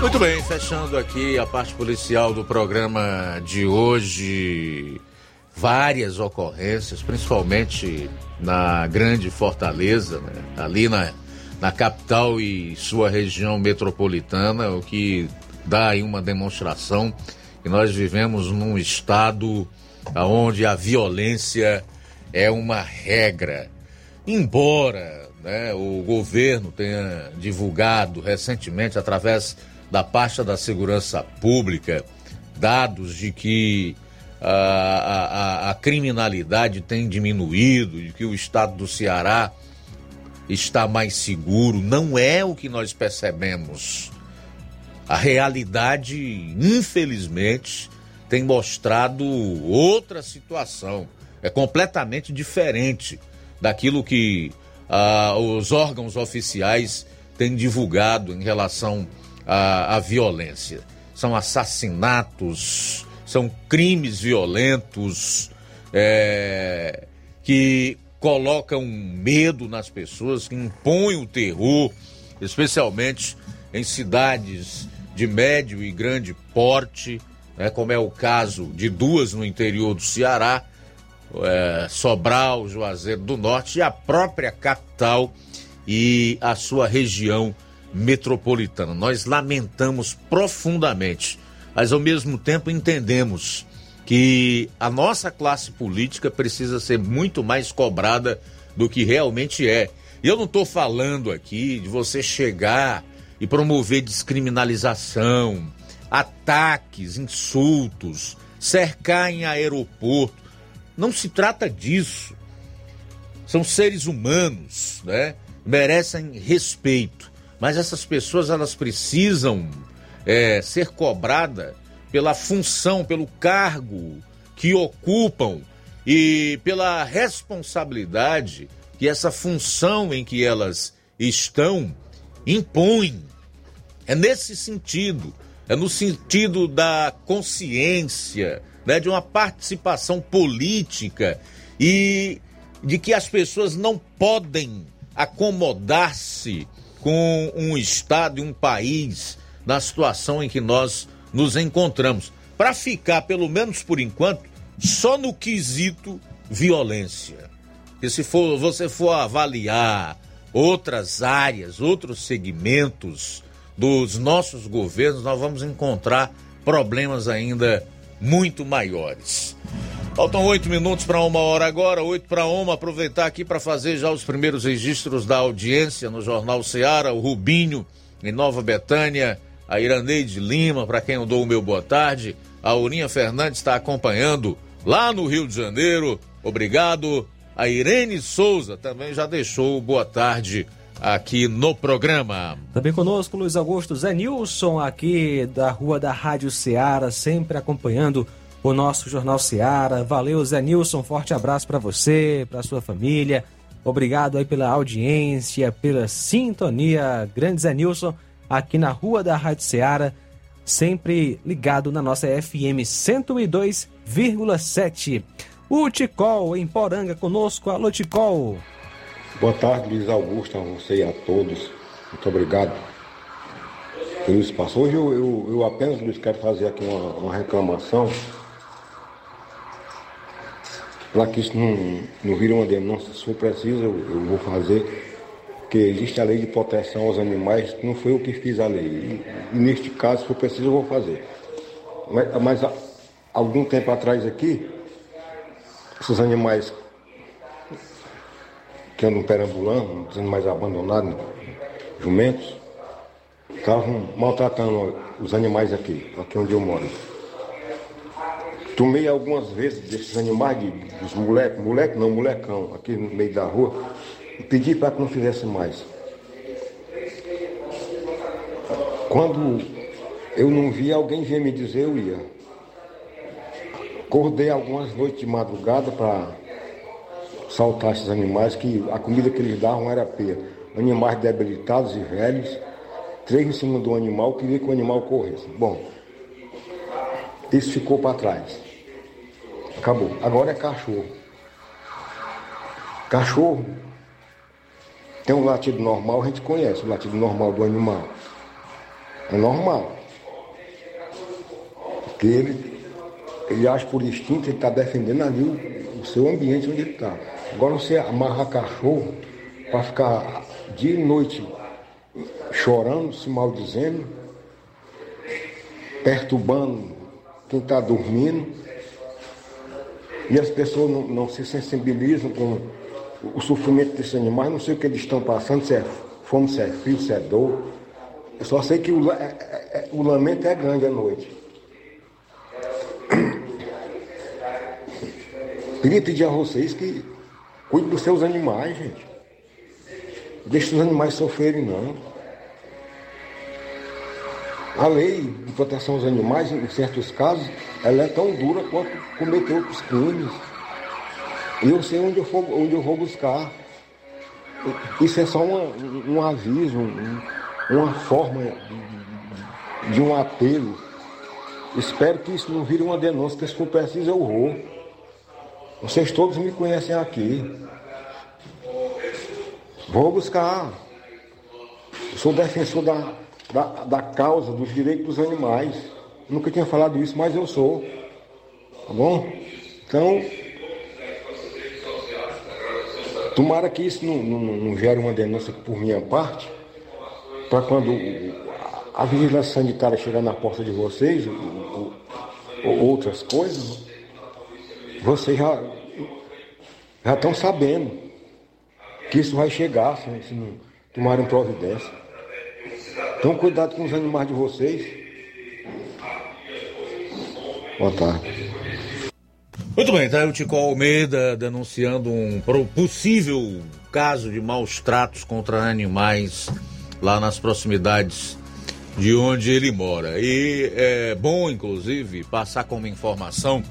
Muito bem, fechando aqui a parte policial do programa de hoje. Várias ocorrências, principalmente na Grande Fortaleza, né? ali na, na capital e sua região metropolitana, o que dá aí uma demonstração que nós vivemos num estado onde a violência é uma regra. Embora né, o governo tenha divulgado recentemente, através da pasta da segurança pública dados de que a, a, a, criminalidade tem diminuído, de que o estado do Ceará está mais seguro. Não é o que nós percebemos. A realidade, infelizmente, tem mostrado outra situação. É completamente diferente daquilo que ah, os órgãos oficiais têm divulgado em relação a, a violência. São assassinatos, são crimes violentos é, que colocam medo nas pessoas, que impõem o terror, especialmente em cidades de médio e grande porte, né, como é o caso de duas no interior do Ceará, é, Sobral, Juazeiro do Norte e a própria capital e a sua região metropolitana. Nós lamentamos profundamente, mas ao mesmo tempo entendemos que a nossa classe política precisa ser muito mais cobrada do que realmente é. E eu não estou falando aqui de você chegar e promover descriminalização, ataques, insultos, cercar em aeroporto. Não se trata disso. São seres humanos, né? Merecem respeito. Mas essas pessoas elas precisam é, ser cobradas pela função, pelo cargo que ocupam e pela responsabilidade que essa função em que elas estão impõe. É nesse sentido, é no sentido da consciência, né, de uma participação política e de que as pessoas não podem acomodar-se com um Estado e um país na situação em que nós nos encontramos, para ficar, pelo menos por enquanto, só no quesito violência. E se for, você for avaliar outras áreas, outros segmentos dos nossos governos, nós vamos encontrar problemas ainda muito maiores. Faltam oito minutos para uma hora agora, oito para uma. Aproveitar aqui para fazer já os primeiros registros da audiência no Jornal Ceará, o Rubinho, em Nova Betânia, a Iraneide Lima, para quem eu dou o meu boa tarde, a Aurinha Fernandes está acompanhando lá no Rio de Janeiro. Obrigado. A Irene Souza também já deixou boa tarde aqui no programa. Também conosco Luiz Augusto Zé Nilson, aqui da Rua da Rádio Ceará, sempre acompanhando nosso Jornal Ceará. Valeu, Zé Nilson, forte abraço para você, para sua família. Obrigado aí pela audiência, pela sintonia. Grande Zé Nilson, aqui na Rua da Rádio Ceará, sempre ligado na nossa FM 102,7. O Ticol em Poranga conosco. Alô, Ticol. Boa tarde, Luiz Augusto, a você e a todos. Muito obrigado pelo espaço. Hoje eu, eu, eu apenas, quero fazer aqui uma, uma reclamação para que isso não, não vire uma denúncia. Se for preciso, eu, eu, vou fazer, porque existe a lei de proteção aos animais, não foi eu que fiz a lei. E, e neste caso, se for preciso, eu vou fazer. Mas, mas há, algum tempo atrás aqui, esses animais que andam perambulando, os animais abandonados, jumentos, estavam maltratando os animais aqui, aqui onde eu moro. Tomei algumas vezes desses animais, de, dos moleques, moleque não, molecão, aqui no meio da rua, e pedi para que não fizesse mais. Quando eu não vi, alguém vinha me dizer, eu ia. Acordei algumas noites de madrugada para saltar esses animais, que a comida que eles davam era peia. Animais debilitados e velhos, três em cima do animal, queria que o animal corresse. Bom, isso ficou para trás. Acabou. Agora é cachorro. Cachorro tem um latido normal, a gente conhece o latido normal do animal. É normal. Porque ele, ele age por instinto, ele está defendendo ali o, o, seu ambiente onde ele está. Agora você amarra cachorro para ficar dia e noite chorando, se maldizendo, perturbando quem está dormindo e as pessoas não, não, se sensibilizam com o sofrimento desses animais, não sei o que eles estão passando, se é fome, se é frio, se é dor. Eu só sei que o, é, é, é, o lamento é grande à noite. Queria pedir a vocês que cuidem dos seus animais, gente. Deixe os animais sofrerem, não. A lei de proteção aos animais, em certos casos, ela é tão dura quanto cometer outros crimes. E eu sei onde eu, for, onde eu vou buscar. Isso é só uma, um aviso, um, uma forma de, de, um apelo. Espero que isso não vire uma denúncia, que se for preciso eu vou. Vocês todos me conhecem aqui. Vou buscar. Eu sou defensor da, da, da causa dos direitos dos animais. Nunca tinha falado isso, mas eu sou. Tá bom? Então, tomara que isso não, não, não gere uma denúncia por minha parte, para quando a vigilância sanitária chegar na porta de vocês, ou, ou outras coisas, vocês já, já estão sabendo que isso vai chegar se, não tomarem providência. Então cuidado com os animais de vocês. Boa tarde. Muito bem, tá aí o Tico Almeida denunciando um possível caso de maus tratos contra animais lá nas proximidades de onde ele mora. E é bom, inclusive, passar como informação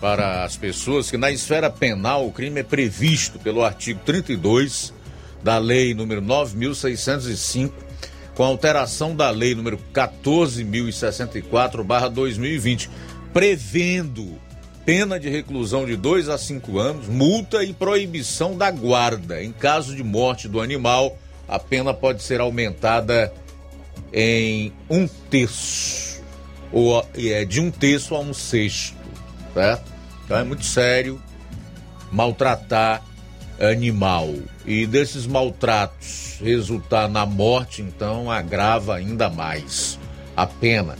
para as pessoas que na esfera penal o crime é previsto pelo artigo 32 da lei número 9605 com alteração da lei número 14.064/2020, prevendo pena de reclusão de 2 a 5 anos, multa e proibição da guarda. Em caso de morte do animal, a pena pode ser aumentada em um terço, ou é de um terço a um sexto, certo? Então é muito sério maltratar animal. E desses maltratos resultar na morte, então agrava ainda mais a pena.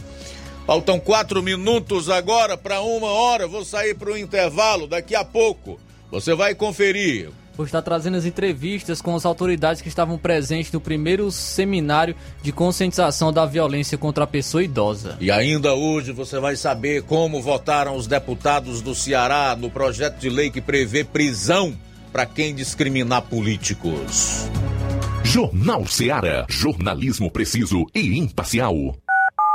Faltam quatro minutos agora para uma hora. Vou sair para o intervalo daqui a pouco. Você vai conferir. Vou estar trazendo as entrevistas com as autoridades que estavam presentes no primeiro seminário de conscientização da violência contra a pessoa idosa. E ainda hoje você vai saber como votaram os deputados do Ceará no projeto de lei que prevê prisão para quem discriminar políticos. Jornal Ceará. Jornalismo preciso e imparcial.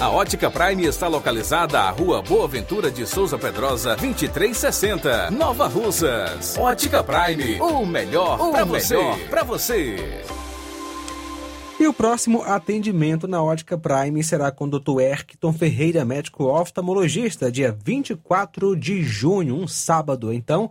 A Ótica Prime está localizada à Rua Boa Ventura de Souza Pedrosa, 2360, Nova Russas. Ótica Prime, o melhor para você. Para você. E o próximo atendimento na Ótica Prime será com o Dr. Erkton Ferreira, médico oftalmologista, dia 24 de junho, um sábado. Então,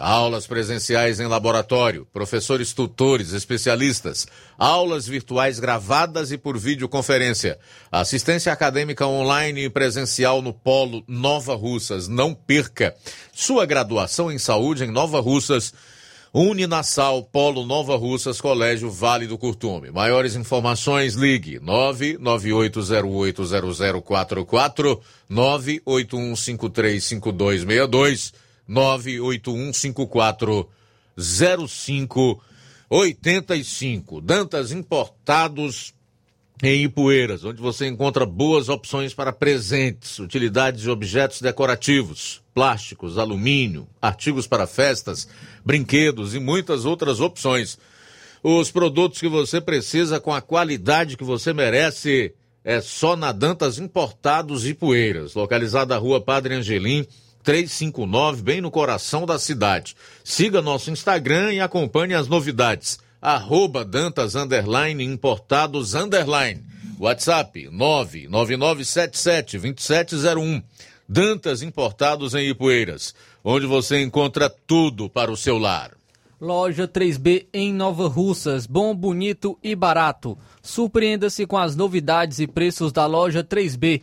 Aulas presenciais em laboratório, professores tutores, especialistas, aulas virtuais gravadas e por videoconferência, assistência acadêmica online e presencial no Polo Nova Russas. Não perca. Sua graduação em saúde em Nova Russas. Uninasal, Polo Nova Russas, Colégio Vale do Curtume. Maiores informações, ligue 998080044, 981535262, 981540585. Dantas Importados em Ipueiras, onde você encontra boas opções para presentes, utilidades e objetos decorativos, plásticos, alumínio, artigos para festas, brinquedos e muitas outras opções. Os produtos que você precisa com a qualidade que você merece é só na Dantas Importados e Poeiras, localizada na rua Padre Angelim, 359, bem no coração da cidade. Siga nosso Instagram e acompanhe as novidades arroba Dantas underline importados underline. WhatsApp 999772701. Dantas Importados em Ipueiras, onde você encontra tudo para o seu lar. Loja 3B em Nova Russas, bom, bonito e barato. Surpreenda-se com as novidades e preços da loja 3B.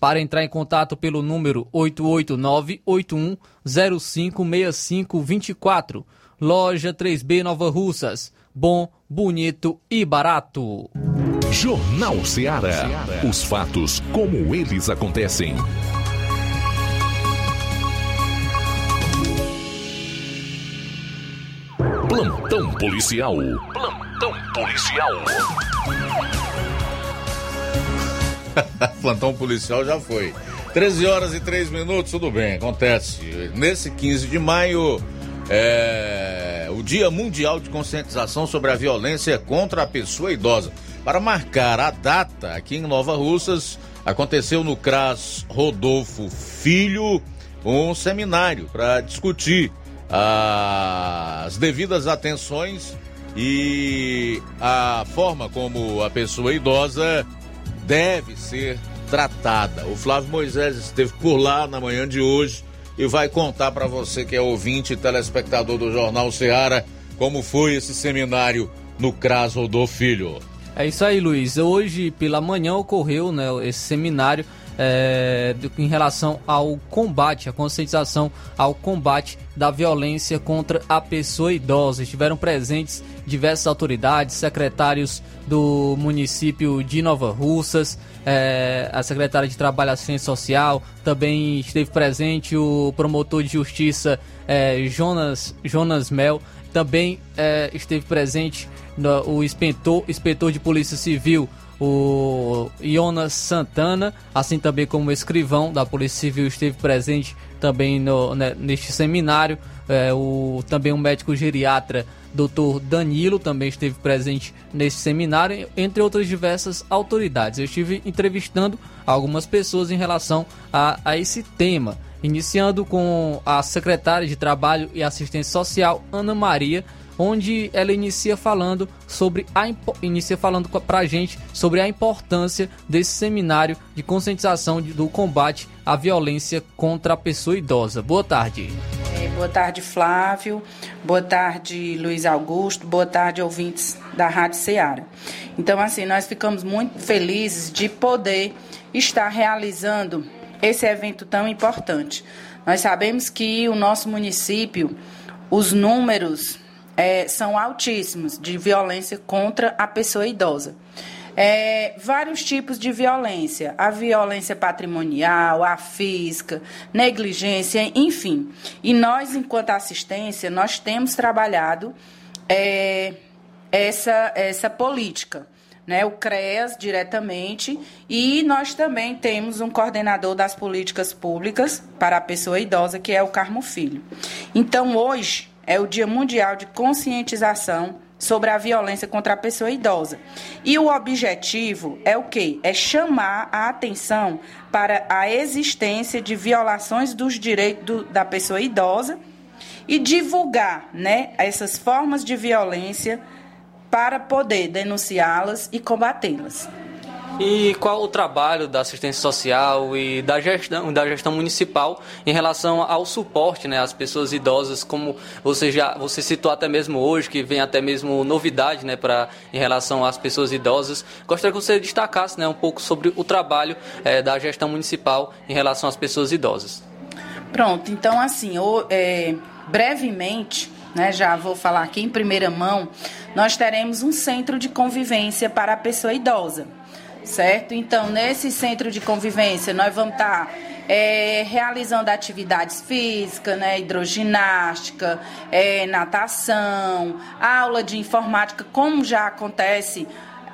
Para entrar em contato pelo número 889 81 056524. Loja 3B Nova Russas bom, bonito e barato. Jornal Ceará. Os fatos como eles acontecem. Plantão policial. Plantão policial. Plantão policial já foi. 13 horas e 3 minutos, tudo bem, acontece. Nesse 15 de maio, é, o Dia Mundial de Conscientização sobre a Violência contra a Pessoa Idosa. Para marcar a data, aqui em Nova Russas, aconteceu no CRAS Rodolfo Filho um seminário para discutir as devidas atenções e a forma como a pessoa idosa deve ser tratada. O Flávio Moisés esteve por lá na manhã de hoje e vai contar para você que é ouvinte e telespectador do Jornal Ceará como foi esse seminário no CRAS Rodolfo Filho. É isso aí, Luiz. Hoje pela manhã ocorreu né, esse seminário é, em relação ao combate, a conscientização ao combate da violência contra a pessoa idosa. Estiveram presentes diversas autoridades, secretários do município de Nova Russas, é, a secretária de Trabalho e Assistência Social, também esteve presente o promotor de justiça é, Jonas, Jonas Mel, também é, esteve presente no, o inspetor, inspetor de Polícia Civil, o Jonas Santana, assim também como o escrivão da Polícia Civil esteve presente também no, né, neste seminário, é, o, também o médico geriatra Dr. Danilo também esteve presente nesse seminário, entre outras diversas autoridades. Eu estive entrevistando algumas pessoas em relação a, a esse tema, iniciando com a secretária de Trabalho e Assistência Social, Ana Maria, onde ela inicia falando sobre a inicia falando pra gente sobre a importância desse seminário de conscientização do combate à violência contra a pessoa idosa. Boa tarde. É, boa tarde, Flávio. Boa tarde, Luiz Augusto. Boa tarde, ouvintes da Rádio Ceará. Então, assim, nós ficamos muito felizes de poder estar realizando esse evento tão importante. Nós sabemos que o nosso município, os números é, são altíssimos de violência contra a pessoa idosa. É, vários tipos de violência, a violência patrimonial, a física, negligência, enfim. E nós, enquanto assistência, nós temos trabalhado é, essa, essa política. Né, o CREAS diretamente, e nós também temos um coordenador das políticas públicas para a pessoa idosa, que é o Carmo Filho. Então, hoje, é o Dia Mundial de Conscientização sobre a violência contra a pessoa idosa. E o objetivo é o quê? É chamar a atenção para a existência de violações dos direitos do, da pessoa idosa e divulgar, né, essas formas de violência para poder denunciá-las e combatê-las. E qual o trabalho da assistência social e da gestão, da gestão municipal em relação ao suporte né, às pessoas idosas, como você já você citou até mesmo hoje, que vem até mesmo novidade né, pra, em relação às pessoas idosas. Gostaria que você destacasse né, um pouco sobre o trabalho é, da gestão municipal em relação às pessoas idosas. Pronto, então assim, o, é, brevemente, né, já vou falar aqui em primeira mão, nós teremos um centro de convivência para a pessoa idosa, certo? Então, nesse centro de convivência, nós vamos estar tá, é, realizando atividades físicas, né, hidroginástica, é, natação, aula de informática, como já acontece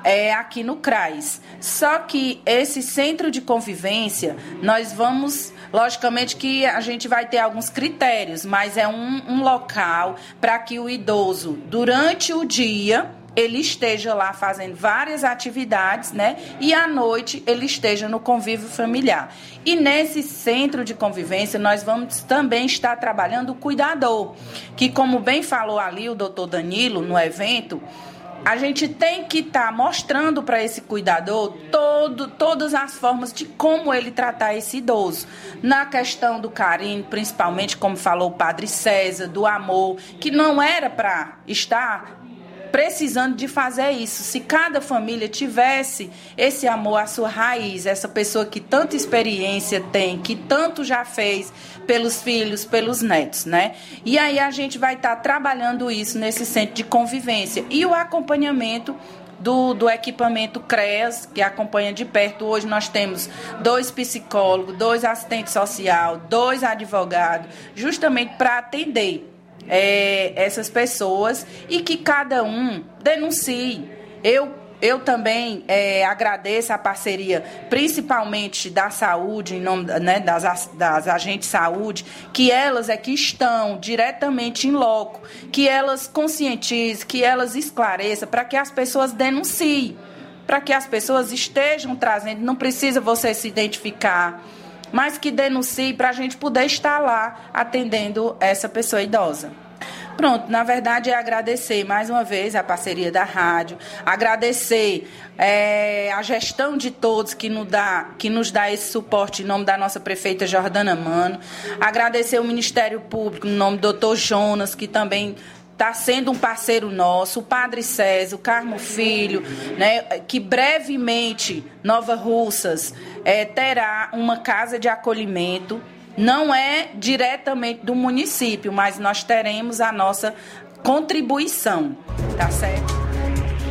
é, aqui no CRAS. Só que esse centro de convivência, nós vamos Logicamente que a gente vai ter alguns critérios, mas é um, um local para que o idoso, durante o dia, ele esteja lá fazendo várias atividades, né? E à noite ele esteja no convívio familiar. E nesse centro de convivência nós vamos também estar trabalhando o cuidador, que como bem falou ali o doutor Danilo no evento, a gente tem que estar tá mostrando para esse cuidador todo, todas as formas de como ele tratar esse idoso. Na questão do carinho, principalmente, como falou o padre César, do amor, que não era para estar precisando de fazer isso. Se cada família tivesse esse amor à sua raiz, essa pessoa que tanta experiência tem, que tanto já fez pelos filhos, pelos netos, né? E aí a gente vai estar tá trabalhando isso nesse centro de convivência e o acompanhamento do, do equipamento CREAS, que acompanha de perto. Hoje nós temos dois psicólogos, dois assistentes social, dois advogados, justamente para atender é, essas pessoas e que cada um denuncie. Eu eu também é, agradeço a parceria, principalmente da saúde, em nome né, das, das agentes de saúde, que elas é que estão diretamente em loco, que elas conscientizem, que elas esclareçam, para que as pessoas denunciem, para que as pessoas estejam trazendo, não precisa você se identificar, mas que denuncie para a gente poder estar lá atendendo essa pessoa idosa. Pronto, na verdade é agradecer mais uma vez a parceria da rádio, agradecer é, a gestão de todos que nos, dá, que nos dá esse suporte em nome da nossa prefeita Jordana Mano, agradecer o Ministério Público em nome do doutor Jonas, que também está sendo um parceiro nosso, o Padre César, o Carmo Filho, né, que brevemente Nova Russas é, terá uma casa de acolhimento não é diretamente do município, mas nós teremos a nossa contribuição, tá certo?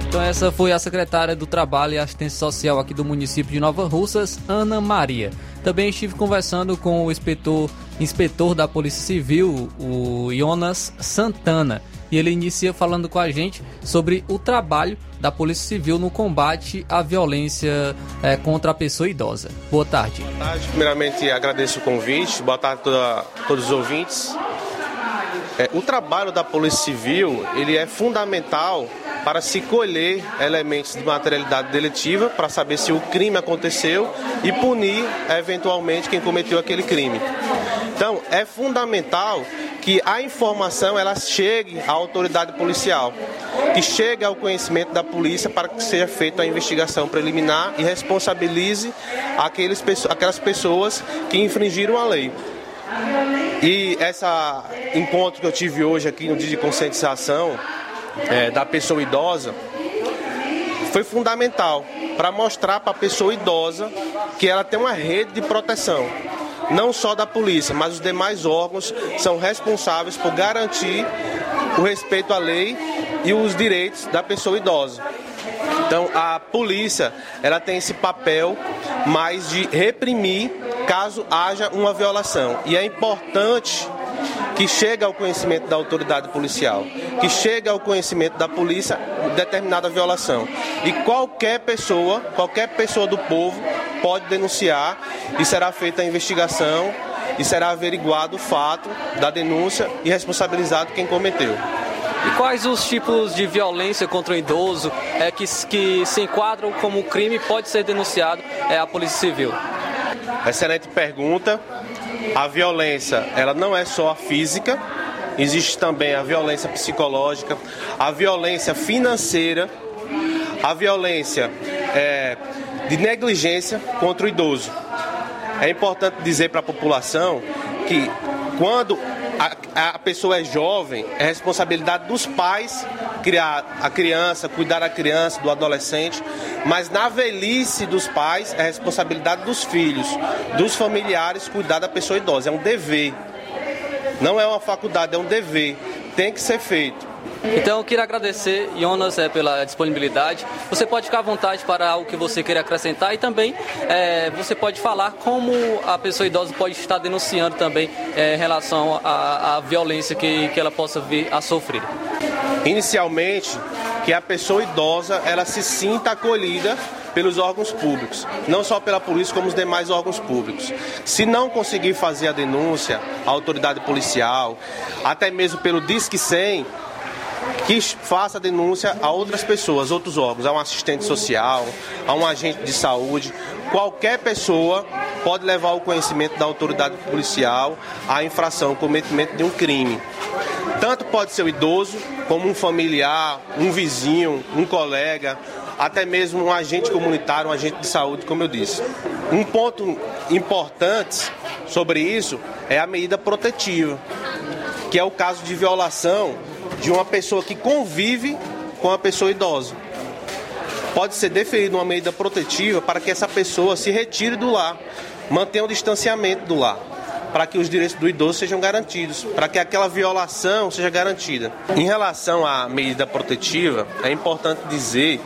Então essa foi a secretária do Trabalho e Assistência Social aqui do município de Nova Russas, Ana Maria. Também estive conversando com o inspetor, inspetor da Polícia Civil, o Jonas Santana, e ele inicia falando com a gente sobre o trabalho da Polícia Civil no combate à violência é, contra a pessoa idosa. Boa tarde. Boa tarde. Primeiramente, agradeço o convite. Boa tarde a toda, todos os ouvintes. É, o trabalho da Polícia Civil ele é fundamental para se colher elementos de materialidade deletiva para saber se o crime aconteceu e punir eventualmente quem cometeu aquele crime. Então, é fundamental que a informação ela chegue à autoridade policial, que chegue ao conhecimento da polícia para que seja feita a investigação preliminar e responsabilize aqueles, aquelas pessoas que infringiram a lei. E esse encontro que eu tive hoje aqui no dia de conscientização é, da pessoa idosa foi fundamental para mostrar para a pessoa idosa que ela tem uma rede de proteção não só da polícia, mas os demais órgãos são responsáveis por garantir o respeito à lei e os direitos da pessoa idosa. Então a polícia ela tem esse papel mais de reprimir caso haja uma violação. E é importante que chegue ao conhecimento da autoridade policial, que chegue ao conhecimento da polícia determinada violação. E qualquer pessoa, qualquer pessoa do povo pode denunciar e será feita a investigação e será averiguado o fato da denúncia e responsabilizado quem cometeu. E quais os tipos de violência contra o idoso é, que, que se enquadram como crime pode ser denunciado é, à Polícia Civil? Excelente pergunta. A violência, ela não é só a física, existe também a violência psicológica, a violência financeira, a violência é, de negligência contra o idoso. É importante dizer para a população que quando a, a, pessoa é jovem, é responsabilidade dos pais criar a criança, cuidar da criança, do adolescente, mas na velhice dos pais é responsabilidade dos filhos, dos familiares cuidar da pessoa idosa. É um dever. Não é uma faculdade, é um dever. Tem que ser feito. Então, eu queria agradecer, Jonas, é, pela disponibilidade. Você pode ficar à vontade para algo que você queira acrescentar e também é, você pode falar como a pessoa idosa pode estar denunciando também é, em relação à, à violência que, que ela possa vir a sofrer. Inicialmente, que a pessoa idosa ela se sinta acolhida pelos órgãos públicos, não só pela polícia, como os demais órgãos públicos. Se não conseguir fazer a denúncia, a autoridade policial, até mesmo pelo Disque 100, que faça denúncia a outras pessoas, outros órgãos, a um assistente social, a um agente de saúde. Qualquer pessoa pode levar ao conhecimento da autoridade policial a infração, o cometimento de um crime. Tanto pode ser o idoso, como um familiar, um vizinho, um colega, até mesmo um agente comunitário, um agente de saúde, como eu disse. Um ponto importante sobre isso é a medida protetiva, que é o caso de violação de uma pessoa que convive com a pessoa idosa. Pode ser deferida uma medida protetiva para que essa pessoa se retire do lar, mantenha o distanciamento do lar, para que os direitos do idoso sejam garantidos, para que aquela violação seja garantida. Em relação à medida protetiva, é importante dizer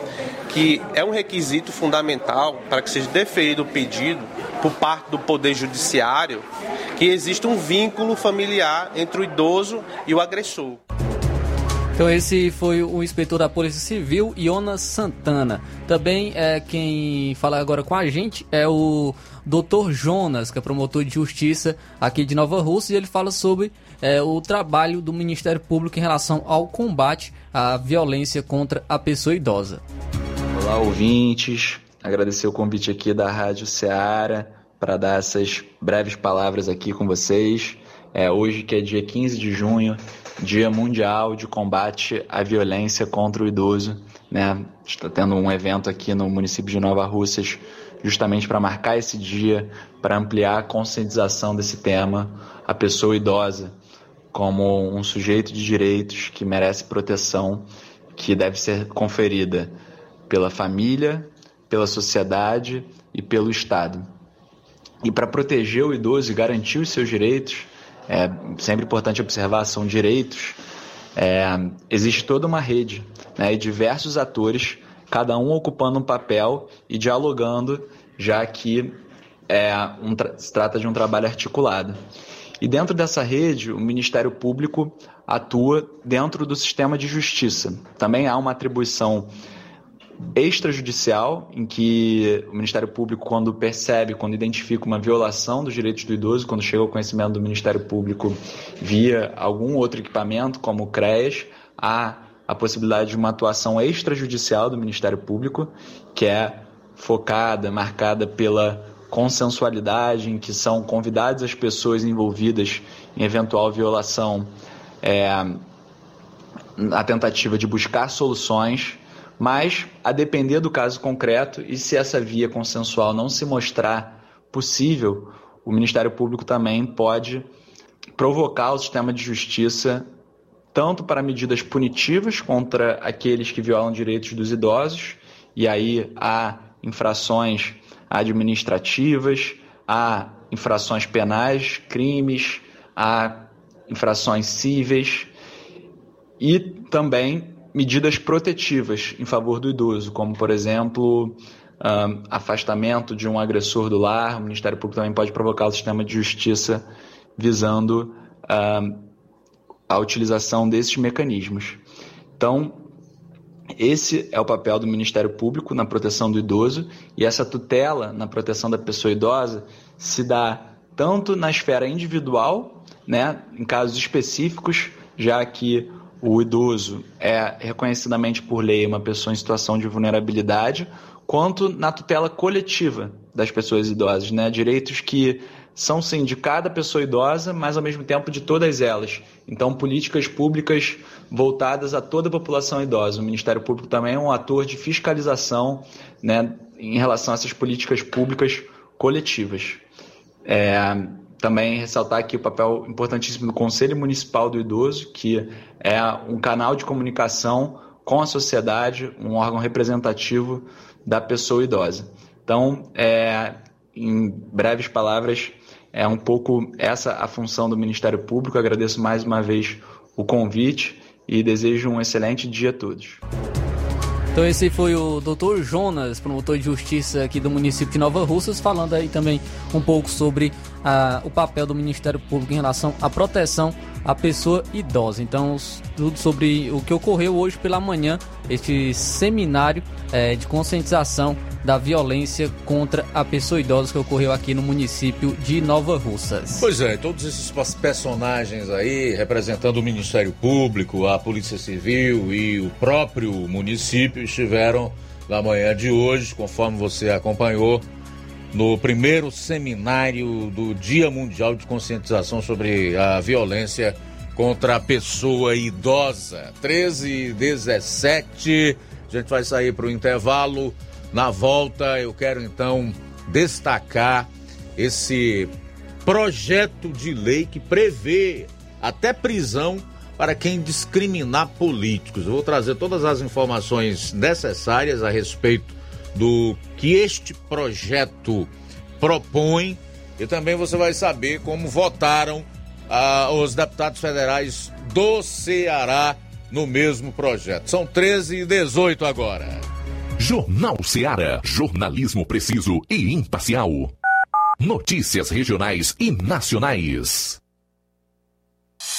que é um requisito fundamental para que seja deferido o pedido por parte do Poder Judiciário que exista um vínculo familiar entre o idoso e o agressor. Então esse foi o inspetor da Polícia Civil, Jonas Santana. Também é quem fala agora com a gente é o Dr. Jonas, que é promotor de justiça aqui de Nova Rússia, e ele fala sobre é, o trabalho do Ministério Público em relação ao combate à violência contra a pessoa idosa. Olá, ouvintes. Agradecer o convite aqui da Rádio Ceará para dar essas breves palavras aqui com vocês. É, hoje, que é dia 15 de junho, Dia Mundial de Combate à Violência contra o Idoso. Né? Está tendo um evento aqui no município de Nova Russas justamente para marcar esse dia, para ampliar a conscientização desse tema, a pessoa idosa como um sujeito de direitos que merece proteção, que deve ser conferida pela família, pela sociedade e pelo Estado. E para proteger o idoso e garantir os seus direitos, é sempre importante observar, são direitos. É, existe toda uma rede né, e diversos atores, cada um ocupando um papel e dialogando, já que é, um, se trata de um trabalho articulado. E dentro dessa rede, o Ministério Público atua dentro do sistema de justiça. Também há uma atribuição extrajudicial, em que o Ministério Público, quando percebe, quando identifica uma violação dos direitos do idoso, quando chega ao conhecimento do Ministério Público via algum outro equipamento, como o CREAS, há a possibilidade de uma atuação extrajudicial do Ministério Público, que é focada, marcada pela consensualidade, em que são convidadas as pessoas envolvidas em eventual violação, é, a tentativa de buscar soluções mas, a depender do caso concreto e se essa via consensual não se mostrar possível, o Ministério Público também pode provocar o sistema de justiça tanto para medidas punitivas contra aqueles que violam direitos dos idosos, e aí há infrações administrativas, há infrações penais, crimes, há infrações cíveis e também medidas protetivas em favor do idoso, como, por exemplo, afastamento de um agressor do lar. O Ministério Público também pode provocar o sistema de justiça visando a utilização desses mecanismos. Então, esse é o papel do Ministério Público na proteção do idoso e essa tutela na proteção da pessoa idosa se dá tanto na esfera individual, né, em casos específicos, já que o idoso é reconhecidamente por lei uma pessoa em situação de vulnerabilidade, quanto na tutela coletiva das pessoas idosas, né? Direitos que são sim de cada pessoa idosa, mas ao mesmo tempo de todas elas. Então, políticas públicas voltadas a toda a população idosa. O Ministério Público também é um ator de fiscalização né, em relação a essas políticas públicas coletivas. É, também ressaltar aqui o papel importantíssimo do Conselho Municipal do Idoso, que é um canal de comunicação com a sociedade, um órgão representativo da pessoa idosa. Então, é, em breves palavras, é um pouco essa a função do Ministério Público. agradeço mais uma vez o convite e desejo um excelente dia a todos. Então esse foi o Dr. Jonas, promotor de justiça aqui do município de Nova Russas, falando aí também um pouco sobre ah, o papel do Ministério Público em relação à proteção à pessoa idosa. Então, tudo sobre o que ocorreu hoje pela manhã, este seminário eh, de conscientização da violência contra a pessoa idosa que ocorreu aqui no município de Nova Russas. Pois é, todos esses personagens aí representando o Ministério Público, a Polícia Civil e o próprio município estiveram na manhã de hoje, conforme você acompanhou, no primeiro seminário do Dia Mundial de Conscientização sobre a Violência contra a Pessoa Idosa. 13 e 17, a gente vai sair para o intervalo. Na volta, eu quero então destacar esse projeto de lei que prevê até prisão para quem discriminar políticos. Eu vou trazer todas as informações necessárias a respeito do que este projeto propõe e também você vai saber como votaram ah, os deputados federais do Ceará no mesmo projeto. São 13 e 18 agora. Jornal Seara. Jornalismo preciso e imparcial. Notícias regionais e nacionais.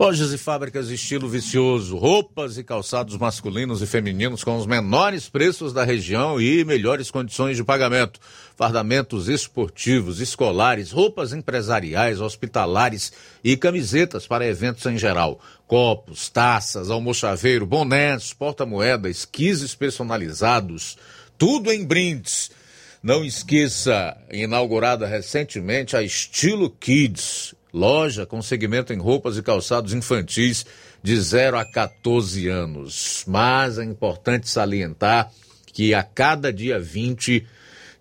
Lojas e fábricas estilo vicioso, roupas e calçados masculinos e femininos com os menores preços da região e melhores condições de pagamento. Fardamentos esportivos, escolares, roupas empresariais, hospitalares e camisetas para eventos em geral. Copos, taças, almochaveiro, bonés, porta-moedas, quizzes personalizados, tudo em brindes. Não esqueça, inaugurada recentemente a Estilo Kids loja com segmento em roupas e calçados infantis de 0 a 14 anos. Mas é importante salientar que a cada dia 20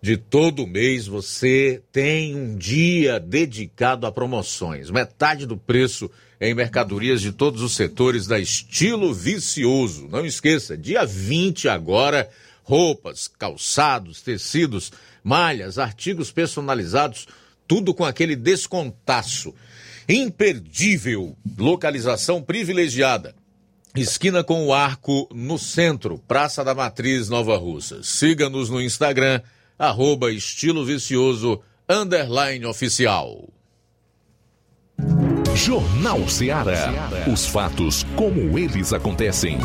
de todo mês você tem um dia dedicado a promoções. Metade do preço em mercadorias de todos os setores da Estilo Vicioso. Não esqueça, dia 20 agora, roupas, calçados, tecidos, malhas, artigos personalizados, tudo com aquele descontaço. Imperdível, localização privilegiada. Esquina com o Arco, no centro, Praça da Matriz, Nova Russa. Siga-nos no Instagram, arroba estilo vicioso, underline oficial. Jornal Ceará. Os fatos como eles acontecem.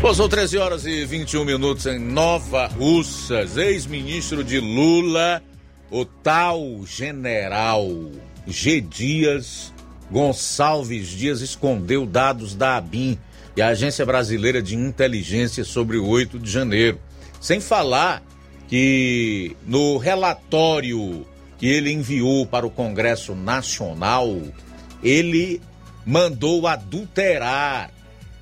Bom, são 13 horas e 21 minutos em Nova Russas. Ex-ministro de Lula, o tal general G. Dias Gonçalves Dias escondeu dados da ABIN e a Agência Brasileira de Inteligência sobre o 8 de janeiro. Sem falar que no relatório que ele enviou para o Congresso Nacional, ele mandou adulterar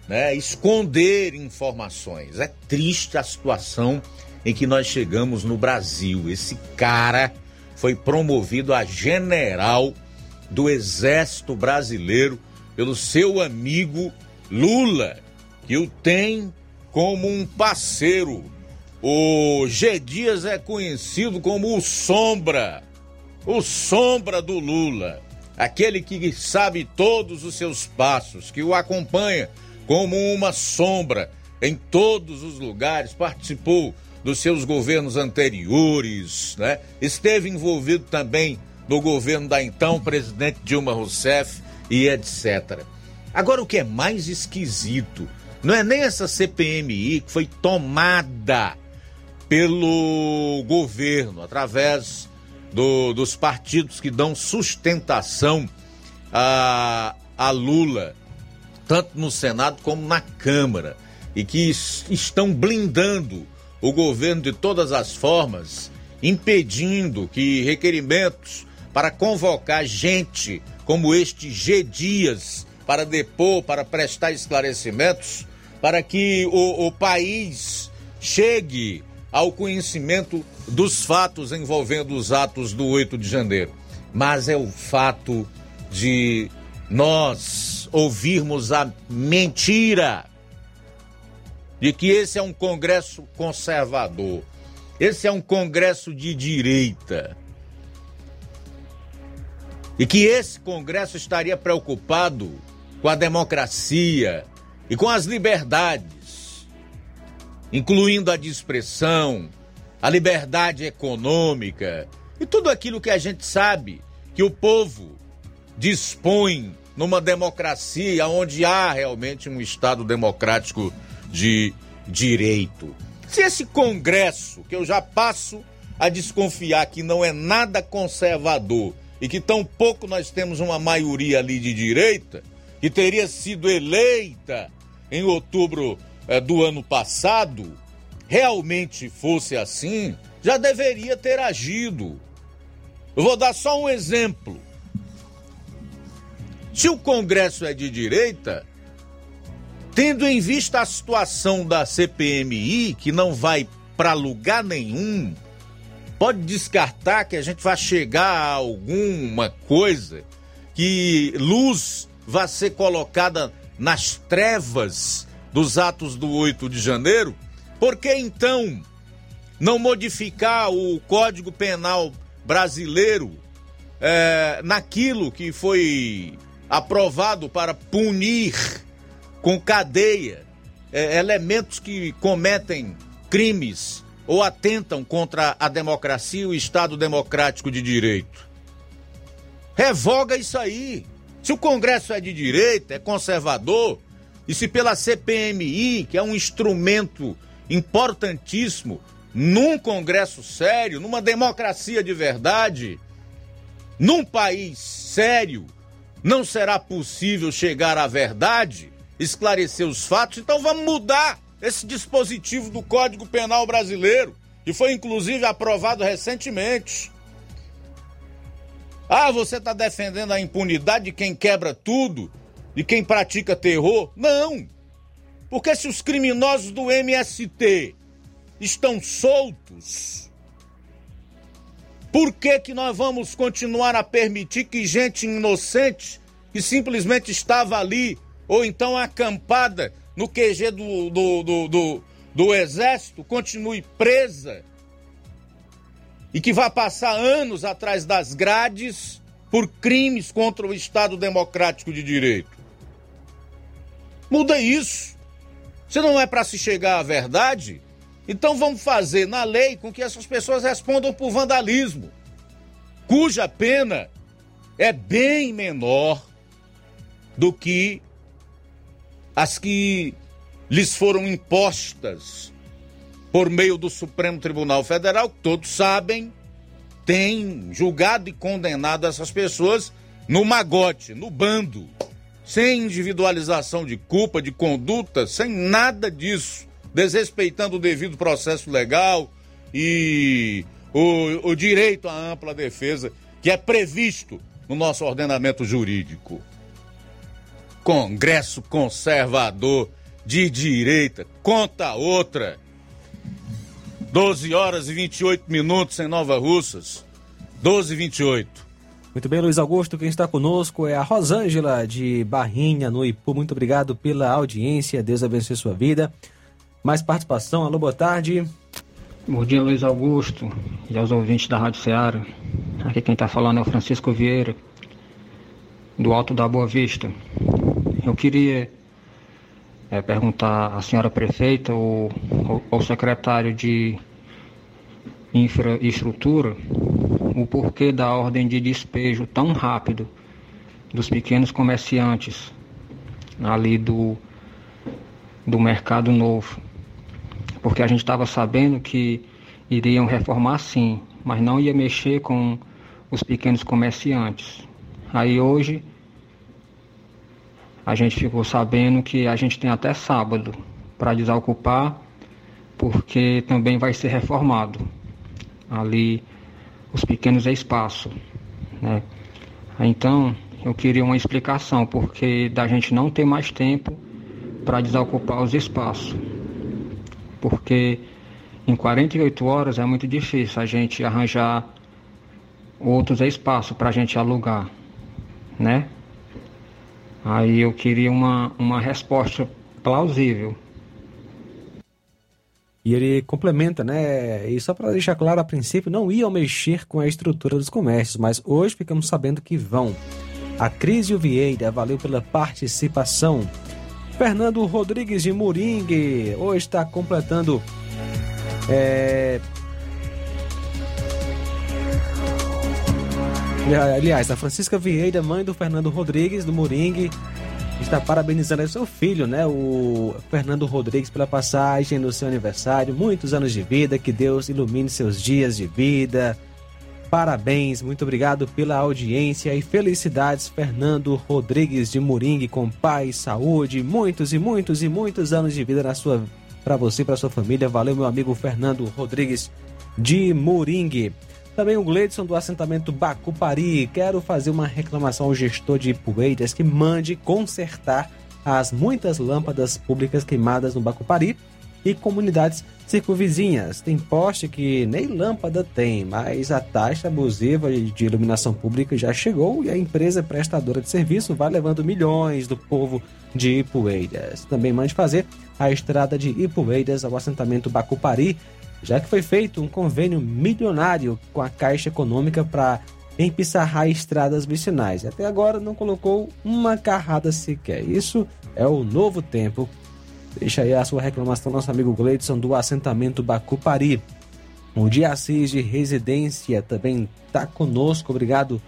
né, esconder informações. É triste a situação em que nós chegamos no Brasil. Esse cara foi promovido a general do Exército Brasileiro pelo seu amigo Lula, que o tem como um parceiro. O G Dias é conhecido como o Sombra, o Sombra do Lula, aquele que sabe todos os seus passos, que o acompanha como uma sombra em todos os lugares, participou dos seus governos anteriores, né? esteve envolvido também no governo da então presidente Dilma Rousseff e etc. Agora, o que é mais esquisito não é nem essa CPMI que foi tomada pelo governo através do, dos partidos que dão sustentação a, a Lula tanto no Senado como na Câmara, e que estão blindando o governo de todas as formas, impedindo que requerimentos para convocar gente como este G. Dias para depor, para prestar esclarecimentos, para que o, o país chegue ao conhecimento dos fatos envolvendo os atos do 8 de janeiro. Mas é o fato de nós ouvirmos a mentira de que esse é um congresso conservador, esse é um congresso de direita. E que esse congresso estaria preocupado com a democracia e com as liberdades, incluindo a de expressão, a liberdade econômica e tudo aquilo que a gente sabe que o povo dispõe numa democracia onde há realmente um Estado democrático de direito. Se esse Congresso, que eu já passo a desconfiar que não é nada conservador e que tão pouco nós temos uma maioria ali de direita, que teria sido eleita em outubro eh, do ano passado, realmente fosse assim, já deveria ter agido. Eu vou dar só um exemplo. Se o Congresso é de direita, tendo em vista a situação da CPMI, que não vai para lugar nenhum, pode descartar que a gente vai chegar a alguma coisa que luz vai ser colocada nas trevas dos atos do 8 de janeiro? Por que então não modificar o Código Penal brasileiro é, naquilo que foi aprovado para punir com cadeia é, elementos que cometem crimes ou atentam contra a democracia e o Estado democrático de direito. Revoga isso aí. Se o Congresso é de direita, é conservador, e se pela CPMI, que é um instrumento importantíssimo num Congresso sério, numa democracia de verdade, num país sério, não será possível chegar à verdade, esclarecer os fatos, então vamos mudar esse dispositivo do Código Penal brasileiro, que foi inclusive aprovado recentemente. Ah, você está defendendo a impunidade de quem quebra tudo, de quem pratica terror? Não! Porque se os criminosos do MST estão soltos, por que, que nós vamos continuar a permitir que gente inocente, que simplesmente estava ali, ou então acampada no QG do, do, do, do, do Exército, continue presa? E que vai passar anos atrás das grades por crimes contra o Estado Democrático de Direito? Muda isso. Se não é para se chegar à verdade, então vamos fazer na lei com que essas pessoas respondam por vandalismo, cuja pena é bem menor do que as que lhes foram impostas por meio do Supremo Tribunal Federal, que todos sabem, tem julgado e condenado essas pessoas no magote, no bando sem individualização de culpa, de conduta, sem nada disso, desrespeitando o devido processo legal e o, o direito à ampla defesa que é previsto no nosso ordenamento jurídico. Congresso conservador de direita, conta outra. 12 horas e 28 minutos em Nova Russas. 12 e 28. Muito bem, Luiz Augusto, quem está conosco é a Rosângela de Barrinha, no Ipu. Muito obrigado pela audiência, Deus abençoe sua vida. Mais participação, alô, boa tarde. Bom dia, Luiz Augusto e aos ouvintes da Rádio Ceará. Aqui quem está falando é o Francisco Vieira, do Alto da Boa Vista. Eu queria é, perguntar à senhora prefeita ou ao secretário de Infraestrutura o porquê da ordem de despejo tão rápido dos pequenos comerciantes ali do, do Mercado Novo. Porque a gente estava sabendo que iriam reformar sim, mas não ia mexer com os pequenos comerciantes. Aí hoje a gente ficou sabendo que a gente tem até sábado para desocupar, porque também vai ser reformado ali os pequenos espaços. Né? Então, eu queria uma explicação, porque da gente não ter mais tempo para desocupar os espaços. Porque em 48 horas é muito difícil a gente arranjar outros espaços para a gente alugar, né? Aí eu queria uma, uma resposta plausível e ele complementa, né? E só para deixar claro, a princípio não iam mexer com a estrutura dos comércios, mas hoje ficamos sabendo que vão. A Cris Vieira, valeu pela participação. Fernando Rodrigues de Moringue, hoje está completando. É... Aliás, a Francisca Vieira, mãe do Fernando Rodrigues do Moringue, está parabenizando seu filho, né, o Fernando Rodrigues, pela passagem no seu aniversário. Muitos anos de vida, que Deus ilumine seus dias de vida. Parabéns, muito obrigado pela audiência e felicidades, Fernando Rodrigues de Moringue, com paz, saúde, muitos e muitos e muitos anos de vida na sua para você e para sua família. Valeu, meu amigo Fernando Rodrigues de Moringue. Também o Gleidson do assentamento Bacupari. Quero fazer uma reclamação ao gestor de Poeiras que mande consertar as muitas lâmpadas públicas queimadas no Bacupari e comunidades circunvizinhas. Tem poste que nem lâmpada tem, mas a taxa abusiva de iluminação pública já chegou e a empresa prestadora de serviço vai levando milhões do povo de Ipueiras. Também mande fazer a estrada de Ipueiras ao assentamento Bacupari já que foi feito um convênio milionário com a Caixa Econômica para empissarrar estradas vicinais. Até agora não colocou uma carrada sequer. Isso é o novo tempo. Deixa aí a sua reclamação, nosso amigo Gleidson do assentamento Bacupari. O de Assis de Residência também está conosco. Obrigado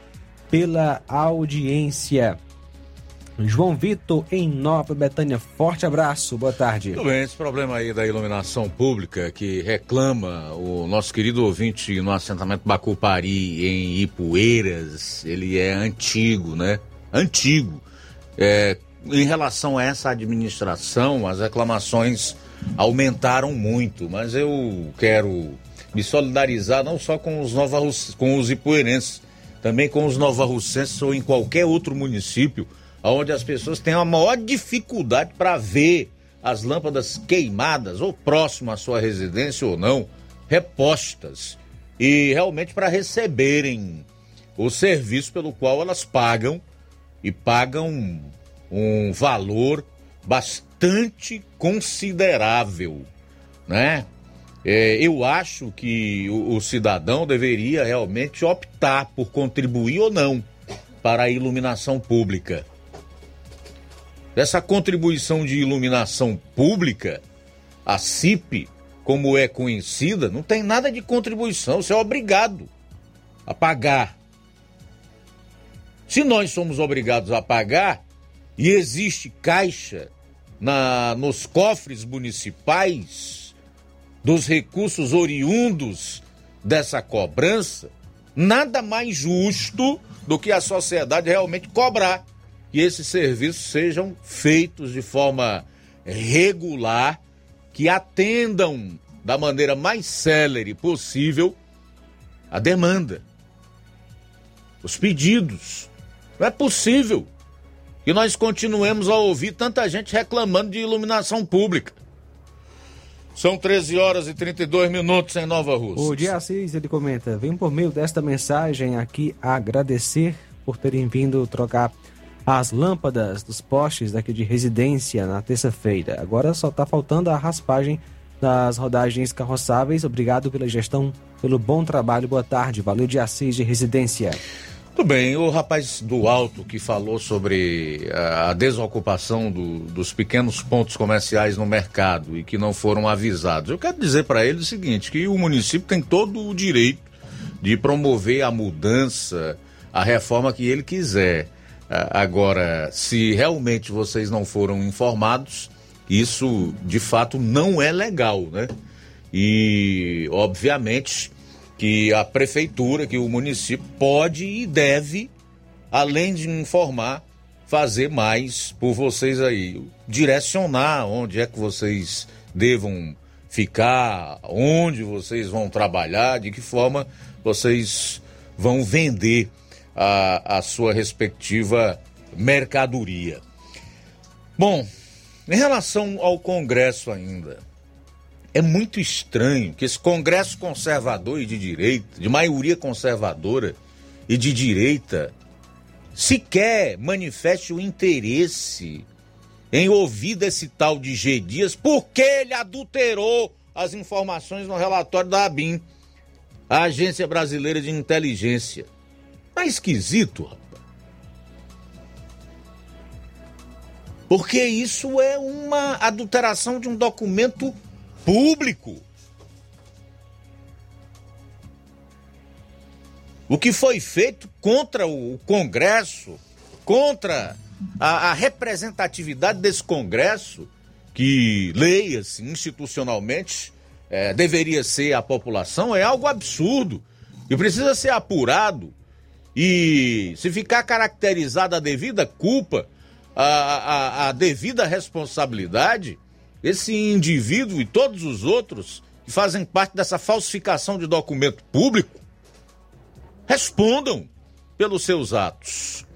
pela audiência. João Vitor, em Nova Betânia. Forte abraço, boa tarde. Tudo bem, esse problema aí da iluminação pública que reclama o nosso querido ouvinte no assentamento Bacupari, em Ipueiras, ele é antigo, né? Antigo. É, em relação a essa administração, as reclamações aumentaram muito, mas eu quero me solidarizar não só com os novos, com os ipueirenses, também com os novarrucenses ou em qualquer outro município, onde as pessoas têm a maior dificuldade para ver as lâmpadas queimadas ou próximo à sua residência ou não, repostas e realmente para receberem o serviço pelo qual elas pagam e pagam um valor bastante considerável, né? É, eu acho que o, o cidadão deveria realmente optar por contribuir ou não para a iluminação pública. Essa contribuição de iluminação pública, a CIP, como é conhecida, não tem nada de contribuição, você é obrigado a pagar. Se nós somos obrigados a pagar e existe caixa na, nos cofres municipais dos recursos oriundos dessa cobrança, nada mais justo do que a sociedade realmente cobrar que esses serviços sejam feitos de forma regular, que atendam da maneira mais célere possível a demanda, os pedidos. Não é possível que nós continuemos a ouvir tanta gente reclamando de iluminação pública. São 13 horas e 32 minutos em Nova Rússia. O dia 6 ele comenta: Vem por meio desta mensagem aqui agradecer por terem vindo trocar as lâmpadas dos postes daqui de residência na terça-feira. Agora só está faltando a raspagem das rodagens carroçáveis. Obrigado pela gestão, pelo bom trabalho. Boa tarde. Valeu de Assis de residência. Tudo bem, o rapaz do alto que falou sobre a desocupação do, dos pequenos pontos comerciais no mercado e que não foram avisados. Eu quero dizer para ele o seguinte, que o município tem todo o direito de promover a mudança, a reforma que ele quiser. Agora, se realmente vocês não foram informados, isso de fato não é legal, né? E, obviamente, que a prefeitura, que o município pode e deve, além de informar, fazer mais por vocês aí, direcionar onde é que vocês devam ficar, onde vocês vão trabalhar, de que forma vocês vão vender a, a sua respectiva mercadoria. Bom, em relação ao Congresso ainda, é muito estranho que esse Congresso conservador e de direita, de maioria conservadora e de direita, sequer manifeste o interesse em ouvir desse tal de G Dias, porque ele adulterou as informações no relatório da ABIN, a Agência Brasileira de Inteligência. Tá esquisito, rapaz. Porque isso é uma adulteração de um documento público. O que foi feito contra o Congresso, contra a, a representatividade desse Congresso, que leia-se institucionalmente, é, deveria ser a população, é algo absurdo e precisa ser apurado. E se ficar caracterizada a devida culpa, a, a, a devida responsabilidade, esse indivíduo e todos os outros que fazem parte dessa falsificação de documento público respondam pelos seus atos.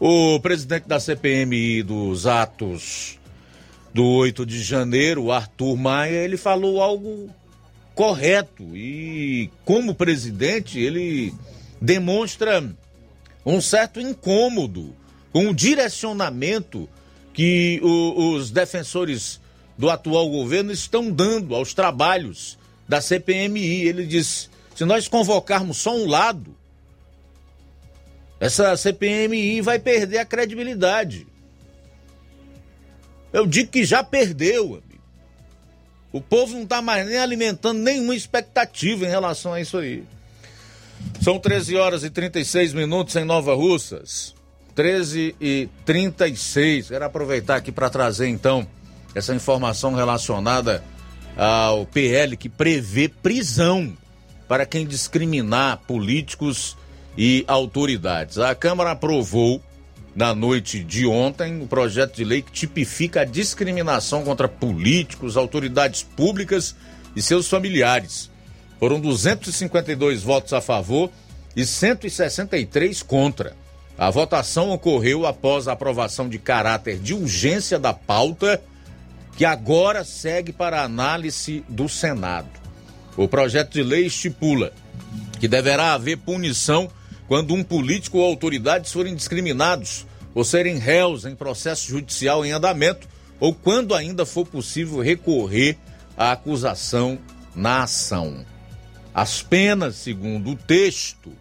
O presidente da CPMI dos atos do 8 de janeiro, Arthur Maia, ele falou algo correto e como presidente ele demonstra um certo incômodo com o direcionamento que o, os defensores do atual governo estão dando aos trabalhos da CPMI. Ele diz: se nós convocarmos só um lado, essa CPMI vai perder a credibilidade. Eu digo que já perdeu, amigo. O povo não está mais nem alimentando nenhuma expectativa em relação a isso aí. São 13 horas e 36 minutos em Nova Russas. 13 e 36. Quero aproveitar aqui para trazer então essa informação relacionada ao PL que prevê prisão para quem discriminar políticos e autoridades. A Câmara aprovou na noite de ontem o projeto de lei que tipifica a discriminação contra políticos, autoridades públicas e seus familiares. Foram 252 votos a favor e 163 contra. A votação ocorreu após a aprovação de caráter de urgência da pauta, que agora segue para análise do Senado. O projeto de lei estipula que deverá haver punição quando um político ou autoridades forem discriminados ou serem réus em processo judicial em andamento ou quando ainda for possível recorrer à acusação na ação. As penas, segundo o texto,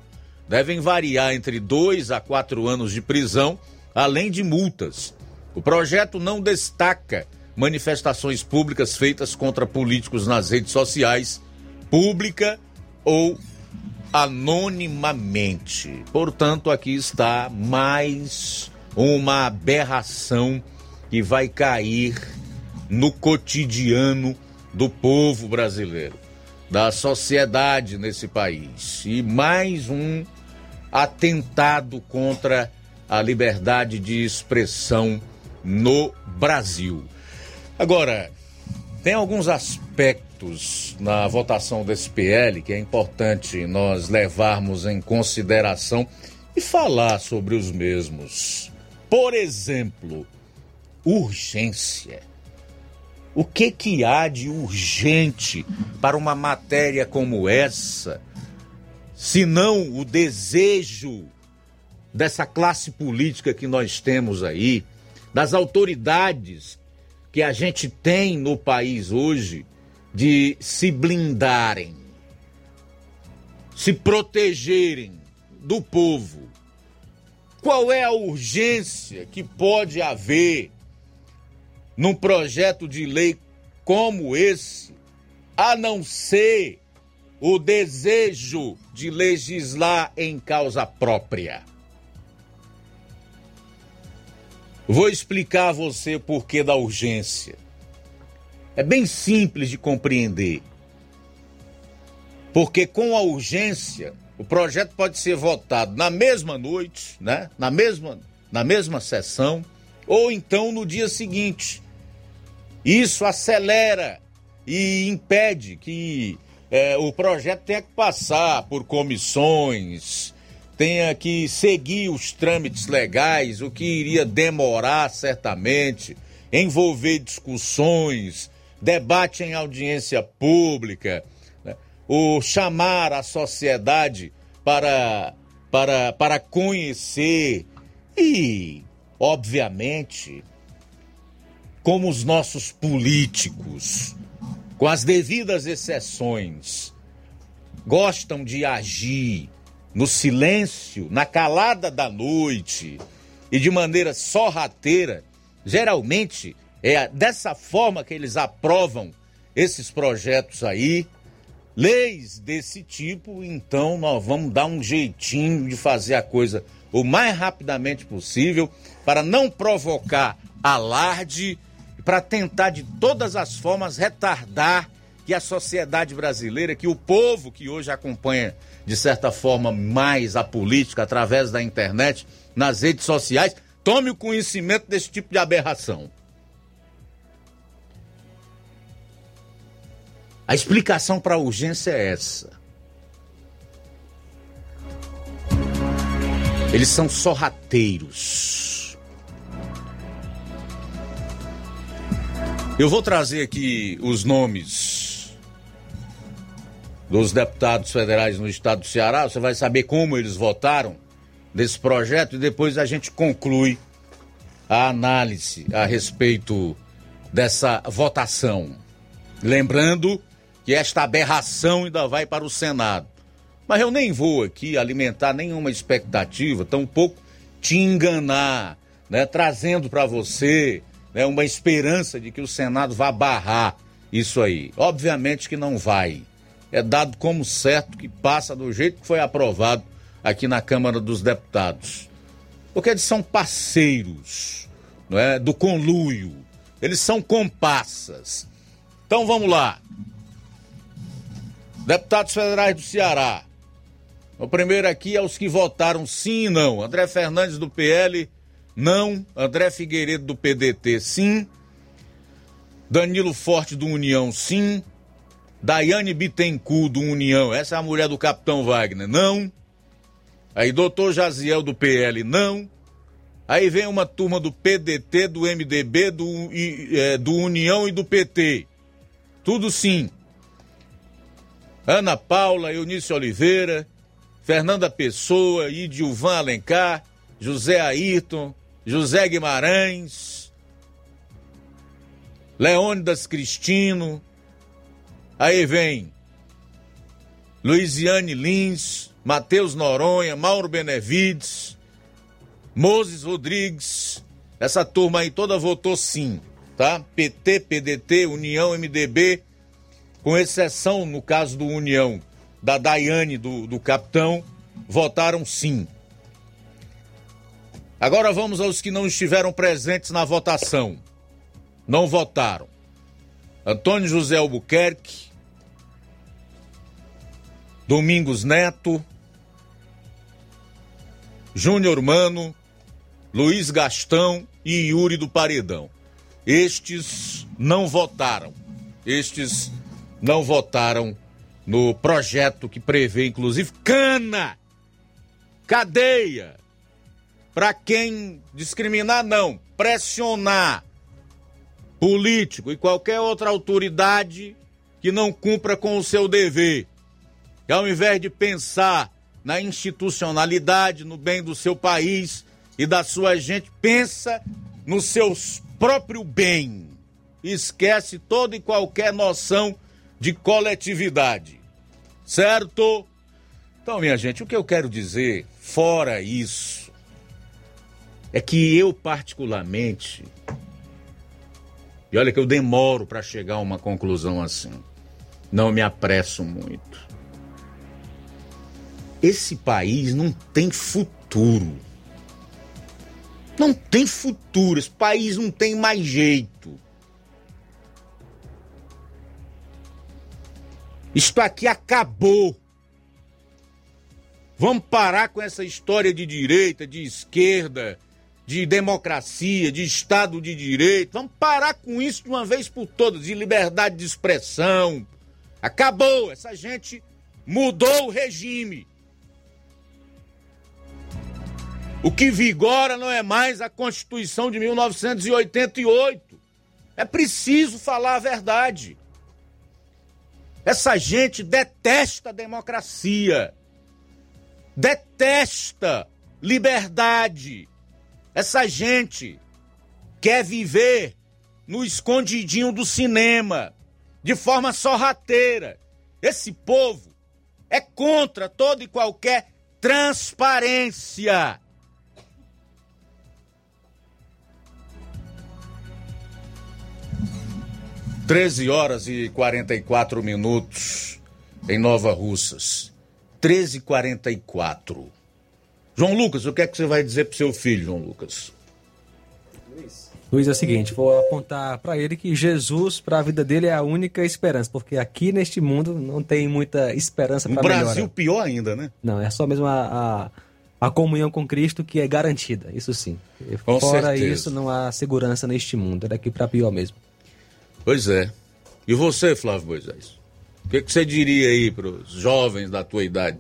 devem variar entre dois a quatro anos de prisão, além de multas. O projeto não destaca manifestações públicas feitas contra políticos nas redes sociais, pública ou anonimamente. Portanto, aqui está mais uma aberração que vai cair no cotidiano do povo brasileiro, da sociedade nesse país. E mais um atentado contra a liberdade de expressão no Brasil. Agora, tem alguns aspectos na votação desse PL que é importante nós levarmos em consideração e falar sobre os mesmos. Por exemplo, urgência. O que que há de urgente para uma matéria como essa, se não o desejo dessa classe política que nós temos aí, das autoridades que a gente tem no país hoje de se blindarem, se protegerem do povo. Qual é a urgência que pode haver num projeto de lei como esse, a não ser o desejo de legislar em causa própria? Vou explicar a você o porquê da urgência. É bem simples de compreender. Porque com a urgência, o projeto pode ser votado na mesma noite, né? Na mesma, na mesma sessão, ou então no dia seguinte. Isso acelera e impede que é, o projeto tenha que passar por comissões, tenha que seguir os trâmites legais, o que iria demorar certamente, envolver discussões, debate em audiência pública, né? o chamar a sociedade para, para, para conhecer e, obviamente, como os nossos políticos, com as devidas exceções, gostam de agir no silêncio, na calada da noite e de maneira sorrateira, geralmente é dessa forma que eles aprovam esses projetos aí, leis desse tipo, então nós vamos dar um jeitinho de fazer a coisa o mais rapidamente possível para não provocar alarde, para tentar de todas as formas retardar que a sociedade brasileira, que o povo que hoje acompanha de certa forma, mais a política através da internet, nas redes sociais, tome o conhecimento desse tipo de aberração. A explicação para a urgência é essa. Eles são sorrateiros. Eu vou trazer aqui os nomes dos deputados federais no estado do Ceará, você vai saber como eles votaram desse projeto e depois a gente conclui a análise a respeito dessa votação. Lembrando que esta aberração ainda vai para o Senado. Mas eu nem vou aqui alimentar nenhuma expectativa, tampouco te enganar, né, trazendo para você né, uma esperança de que o Senado vá barrar isso aí. Obviamente que não vai é dado como certo que passa do jeito que foi aprovado aqui na Câmara dos Deputados. Porque eles são parceiros não é, do conluio, eles são compassas. Então vamos lá. Deputados federais do Ceará. O primeiro aqui é os que votaram sim e não. André Fernandes do PL, não. André Figueiredo do PDT, sim. Danilo Forte do União, sim. Daiane Bittencourt do União, essa é a mulher do Capitão Wagner, não. Aí doutor Jaziel do PL, não. Aí vem uma turma do PDT, do MDB, do, é, do União e do PT. Tudo sim. Ana Paula, Eunice Oliveira, Fernanda Pessoa, Idilvan Alencar, José Ayrton, José Guimarães, Leônidas Cristino, aí vem Luiziane Lins, Matheus Noronha, Mauro Benevides, Moses Rodrigues, essa turma aí toda votou sim, tá? PT, PDT, União, MDB, com exceção no caso do União, da Daiane, do, do capitão, votaram sim. Agora vamos aos que não estiveram presentes na votação. Não votaram. Antônio José Albuquerque, Domingos Neto, Júnior Mano, Luiz Gastão e Yuri do Paredão. Estes não votaram. Estes não votaram no projeto que prevê, inclusive, cana, cadeia, para quem discriminar, não, pressionar político e qualquer outra autoridade que não cumpra com o seu dever. E ao invés de pensar na institucionalidade, no bem do seu país e da sua gente, pensa no seu próprio bem. Esquece toda e qualquer noção de coletividade. Certo? Então, minha gente, o que eu quero dizer, fora isso, é que eu, particularmente, e olha que eu demoro para chegar a uma conclusão assim. Não me apresso muito. Esse país não tem futuro. Não tem futuro. Esse país não tem mais jeito. Isto aqui acabou. Vamos parar com essa história de direita, de esquerda, de democracia, de Estado de Direito. Vamos parar com isso de uma vez por todas, de liberdade de expressão. Acabou, essa gente mudou o regime. O que vigora não é mais a Constituição de 1988. É preciso falar a verdade. Essa gente detesta a democracia, detesta liberdade, essa gente quer viver no escondidinho do cinema, de forma sorrateira. Esse povo é contra toda e qualquer transparência. Treze horas e quarenta e quatro minutos em Nova Russas. Treze quarenta e quatro. João Lucas, o que é que você vai dizer pro seu filho, João Lucas? Luiz, é o seguinte, vou apontar para ele que Jesus, para a vida dele, é a única esperança, porque aqui neste mundo não tem muita esperança para melhora. No Brasil, pior ainda, né? Não, é só mesmo a, a, a, comunhão com Cristo que é garantida, isso sim. Com Fora certeza. isso, não há segurança neste mundo, é daqui para pior mesmo. Pois é. E você, Flávio Moisés? O que, que você diria aí para os jovens da tua idade?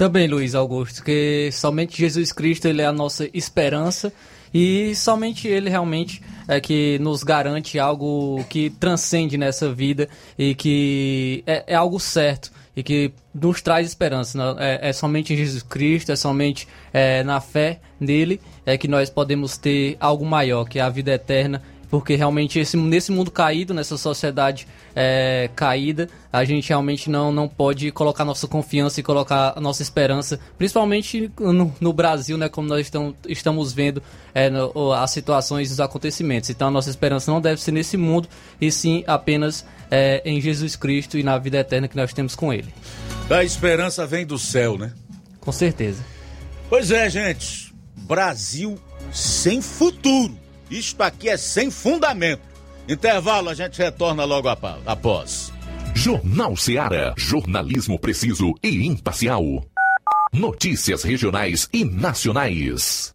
Também, Luiz Augusto, que somente Jesus Cristo ele é a nossa esperança e somente ele realmente é que nos garante algo que transcende nessa vida e que é, é algo certo e que nos traz esperança. Não? É, é somente em Jesus Cristo, é somente é, na fé nele é que nós podemos ter algo maior, que é a vida eterna porque realmente esse, nesse mundo caído, nessa sociedade é, caída, a gente realmente não, não pode colocar nossa confiança e colocar a nossa esperança, principalmente no, no Brasil, né, como nós estamos, estamos vendo é, no, as situações e os acontecimentos. Então a nossa esperança não deve ser nesse mundo, e sim apenas é, em Jesus Cristo e na vida eterna que nós temos com Ele. A esperança vem do céu, né? Com certeza. Pois é, gente. Brasil sem futuro. Isto aqui é sem fundamento. Intervalo, a gente retorna logo após. Jornal Seara. Jornalismo preciso e imparcial. Notícias regionais e nacionais.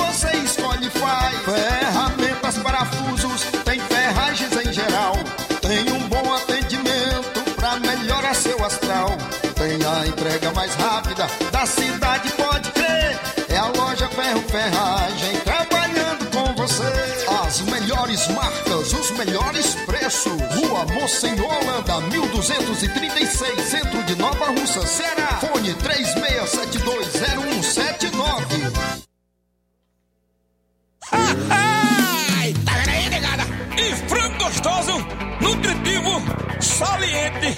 seu astral. Tem a entrega mais rápida da cidade, pode crer. É a loja Ferro Ferragem trabalhando com você. As melhores marcas, os melhores preços. Rua Mocenola, Holanda, 1236, centro de Nova Russa, Ceará. Fone 36720179. Ai, tá vendo aí, negada? E frango gostoso, nutritivo, saliente,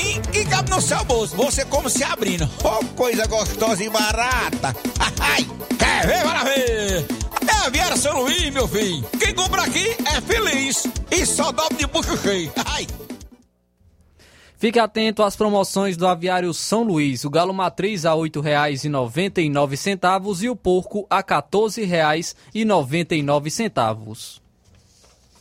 que cabe no seu bolso. Você como se abrindo. Oh, coisa gostosa e barata. Ai, quer ver, para ver. É Aviário São Luís, meu filho. Quem compra aqui é feliz. E só dobra de bucho cheio. Ai. Fique atento às promoções do Aviário São Luís. O galo matriz a R$ 8,99 e o porco a R$ 14,99.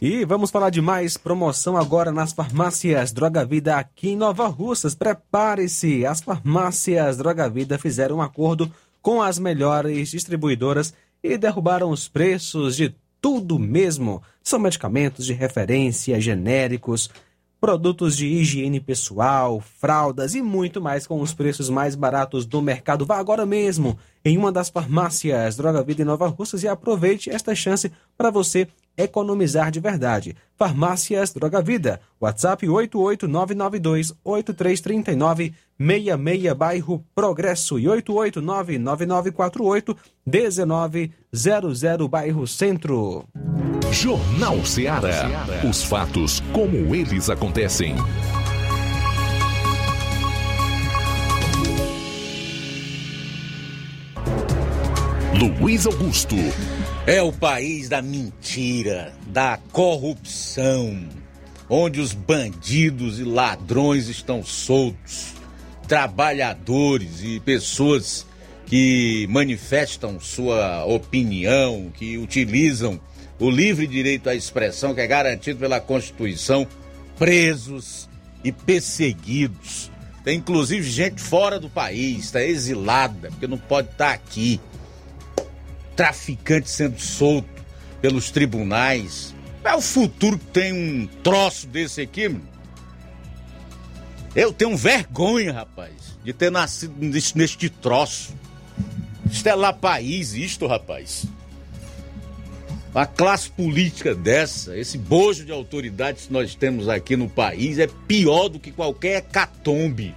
E vamos falar de mais promoção agora nas farmácias Droga Vida aqui em Nova Russas. Prepare-se! As farmácias Droga Vida fizeram um acordo com as melhores distribuidoras e derrubaram os preços de tudo mesmo. São medicamentos de referência, genéricos, produtos de higiene pessoal, fraldas e muito mais com os preços mais baratos do mercado. Vá agora mesmo em uma das farmácias Droga Vida em Nova Russas e aproveite esta chance para você economizar de verdade. Farmácias Droga Vida. WhatsApp 88992833966, bairro Progresso e 88999481900, bairro Centro. Jornal Ceará. Os fatos como eles acontecem. Luiz Augusto. É o país da mentira, da corrupção, onde os bandidos e ladrões estão soltos, trabalhadores e pessoas que manifestam sua opinião, que utilizam o livre direito à expressão que é garantido pela Constituição, presos e perseguidos. Tem inclusive gente fora do país, está exilada, porque não pode estar aqui traficante sendo solto pelos tribunais. É o futuro que tem um troço desse aqui, mano. Eu tenho vergonha, rapaz, de ter nascido neste, neste troço. Isto é lá país, isto, rapaz. A classe política dessa, esse bojo de autoridades que nós temos aqui no país é pior do que qualquer hecatombe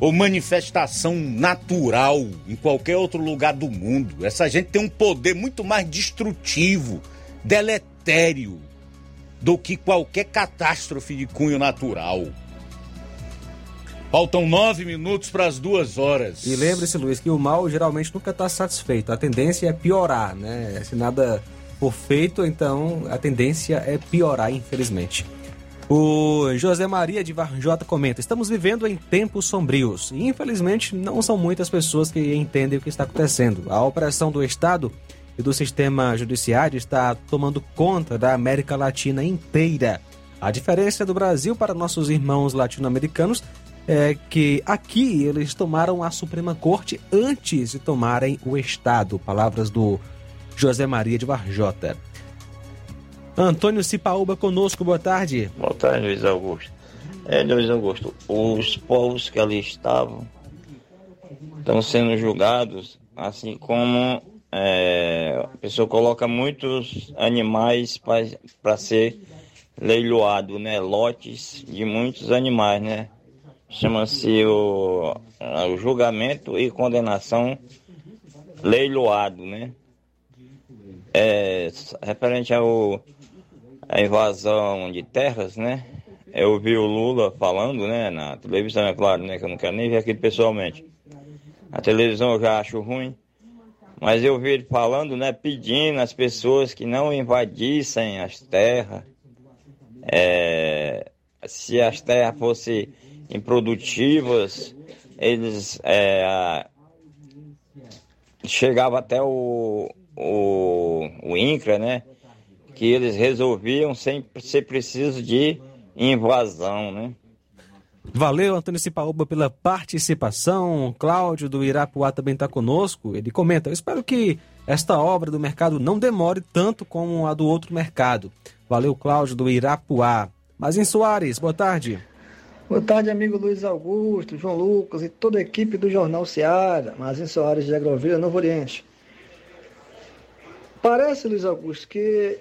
ou manifestação natural em qualquer outro lugar do mundo. Essa gente tem um poder muito mais destrutivo, deletério, do que qualquer catástrofe de cunho natural. Faltam nove minutos para as duas horas. E lembre-se, Luiz, que o mal geralmente nunca está satisfeito. A tendência é piorar, né? Se nada for feito, então a tendência é piorar, infelizmente. O José Maria de Varjota comenta: Estamos vivendo em tempos sombrios e, infelizmente, não são muitas pessoas que entendem o que está acontecendo. A opressão do Estado e do sistema judiciário está tomando conta da América Latina inteira. A diferença do Brasil para nossos irmãos latino-americanos é que aqui eles tomaram a Suprema Corte antes de tomarem o Estado. Palavras do José Maria de Varjota. Antônio Cipaúba conosco, boa tarde. Boa tarde, Luiz Augusto. É, Luiz Augusto, os povos que ali estavam estão sendo julgados, assim como é, a pessoa coloca muitos animais para ser leiloado, né? Lotes de muitos animais, né? Chama-se o, o julgamento e condenação leiloado, né? É, referente ao a invasão de terras, né? Eu vi o Lula falando, né, na televisão, é claro, né, que eu não quero nem ver aquilo pessoalmente. A televisão eu já acho ruim, mas eu vi ele falando, né, pedindo às pessoas que não invadissem as terras. É, se as terras fossem improdutivas, eles é, chegavam até o, o, o INCRA, né? Que eles resolviam sem ser preciso de invasão, né? Valeu, Antônio Cipaúba, pela participação. Cláudio do Irapuá também está conosco. Ele comenta: Eu espero que esta obra do mercado não demore tanto como a do outro mercado. Valeu, Cláudio do Irapuá. Mas em Soares, boa tarde. Boa tarde, amigo Luiz Augusto, João Lucas e toda a equipe do Jornal Seara, mas em Soares de Agrovilha, Novo Oriente. Parece, Luiz Augusto, que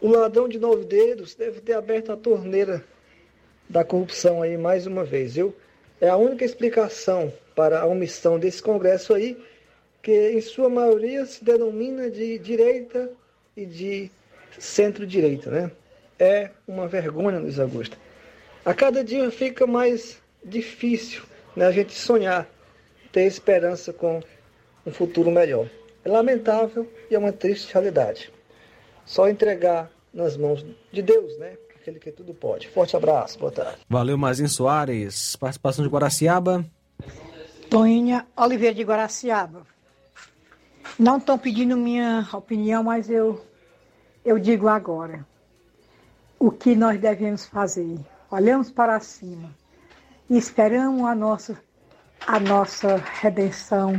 o ladrão de nove dedos deve ter aberto a torneira da corrupção aí mais uma vez, viu? É a única explicação para a omissão desse Congresso aí, que em sua maioria se denomina de direita e de centro-direita, né? É uma vergonha, Luiz Augusto. A cada dia fica mais difícil né, a gente sonhar, ter esperança com um futuro melhor. É lamentável e é uma triste realidade. Só entregar nas mãos de Deus, né? Aquele que tudo pode. Forte abraço, boa tarde. Valeu, Mazinho Soares. Participação de Guaraciaba. Toinha Oliveira de Guaraciaba. Não estão pedindo minha opinião, mas eu, eu digo agora. O que nós devemos fazer? Olhamos para cima e esperamos a nossa, a nossa redenção,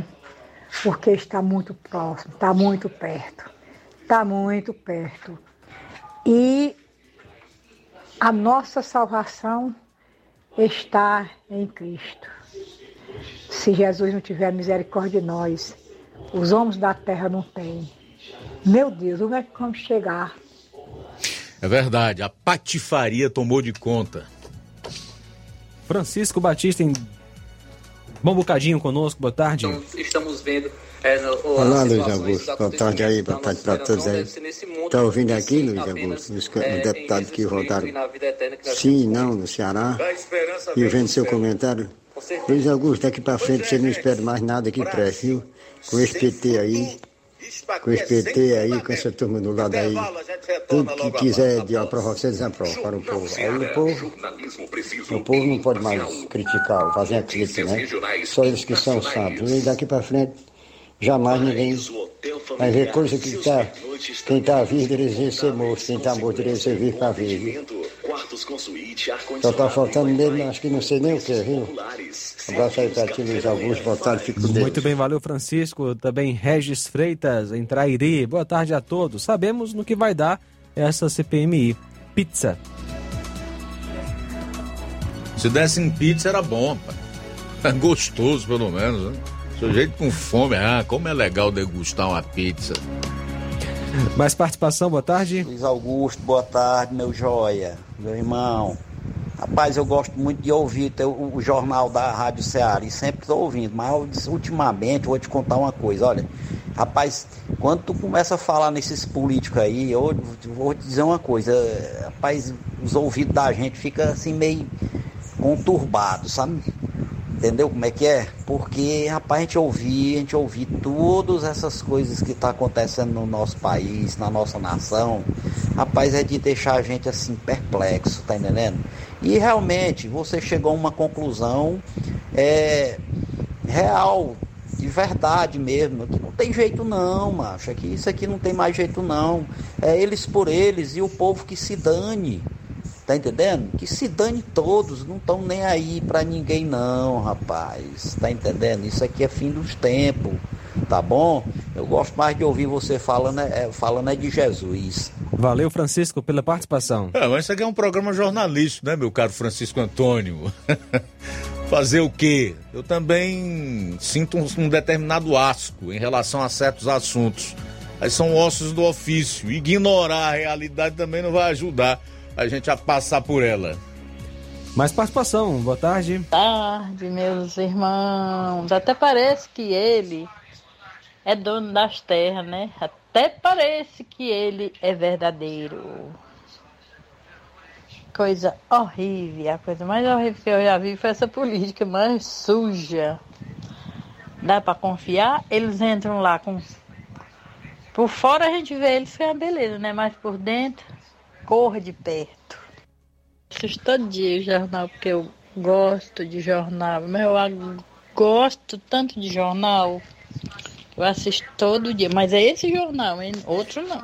porque está muito próximo, está muito perto está muito perto. E a nossa salvação está em Cristo. Se Jesus não tiver misericórdia de nós, os homens da terra não têm. Meu Deus, onde é que vamos chegar? É verdade, a patifaria tomou de conta. Francisco Batista em Bom bocadinho conosco, boa tarde. Então, estamos vendo é, no, Olá, Luiz Augusto. Boa tarde aí, boa tarde para todos aí. Está ouvindo aqui, Luiz Augusto? Os é, deputados que votaram sim e não no Ceará. E vendo seu comentário. Luiz Augusto, daqui para frente você não espera mais nada que preste, viu? Com esse PT aí, com esse PT aí, com essa turma do lado aí, tudo que quiser de aprovar, você desaprova para o povo. Aí o povo, o povo não pode mais criticar, fazer a crítica, né? Só eles que são sábios. E daqui para frente Jamais ninguém vai ver coisa que tá, quem está vivo deveria ser morto, quem está morto deveria ser vivo para vivo. Só está faltando mesmo, acho que não sei nem o que, viu? Um abraço aí para ti, Luiz Augusto, boa tarde, fico com Deus. Muito bem, valeu Francisco, também Regis Freitas, em Trairi, boa tarde a todos. Sabemos no que vai dar essa CPMI, pizza. Se desse em pizza era bom, pai. Gostoso pelo menos, né? Sujeito com fome, ah, como é legal degustar uma pizza. Mais participação, boa tarde. Luiz Augusto, boa tarde, meu joia, meu irmão. Rapaz, eu gosto muito de ouvir o, o jornal da Rádio Ceará e sempre estou ouvindo, mas ultimamente vou te contar uma coisa, olha. Rapaz, quando tu começa a falar nesses políticos aí, eu vou te dizer uma coisa, rapaz, os ouvidos da gente ficam assim meio conturbados, sabe? Entendeu como é que é? Porque, rapaz, a gente ouvir, a gente ouvir todas essas coisas que tá acontecendo no nosso país, na nossa nação, rapaz, é de deixar a gente assim perplexo, tá entendendo? E realmente você chegou a uma conclusão é, real, de verdade mesmo, que não tem jeito não, macho, que isso aqui não tem mais jeito não. É eles por eles e o povo que se dane. Tá entendendo? Que se dane todos, não estão nem aí pra ninguém não, rapaz. Tá entendendo? Isso aqui é fim dos tempos, tá bom? Eu gosto mais de ouvir você falando é, falando é de Jesus. Valeu, Francisco, pela participação. É, mas isso aqui é um programa jornalístico, né, meu caro Francisco Antônio? Fazer o quê? Eu também sinto um, um determinado asco em relação a certos assuntos. Aí são ossos do ofício. Ignorar a realidade também não vai ajudar a gente a passar por ela. Mais participação, boa tarde. Boa tarde, meus irmãos. Até parece que ele é dono das terras, né? Até parece que ele é verdadeiro. Coisa horrível. A coisa mais horrível que eu já vi foi essa política mais suja. Dá para confiar? Eles entram lá com. Por fora a gente vê eles que é uma beleza, né? Mas por dentro corra de perto. Assisto todo dia o jornal porque eu gosto de jornal, mas eu gosto tanto de jornal. Eu assisto todo dia, mas é esse jornal, hein? outro não.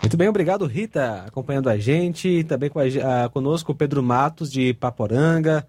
Muito bem, obrigado Rita, acompanhando a gente, também com a, a, conosco o Pedro Matos de Paporanga,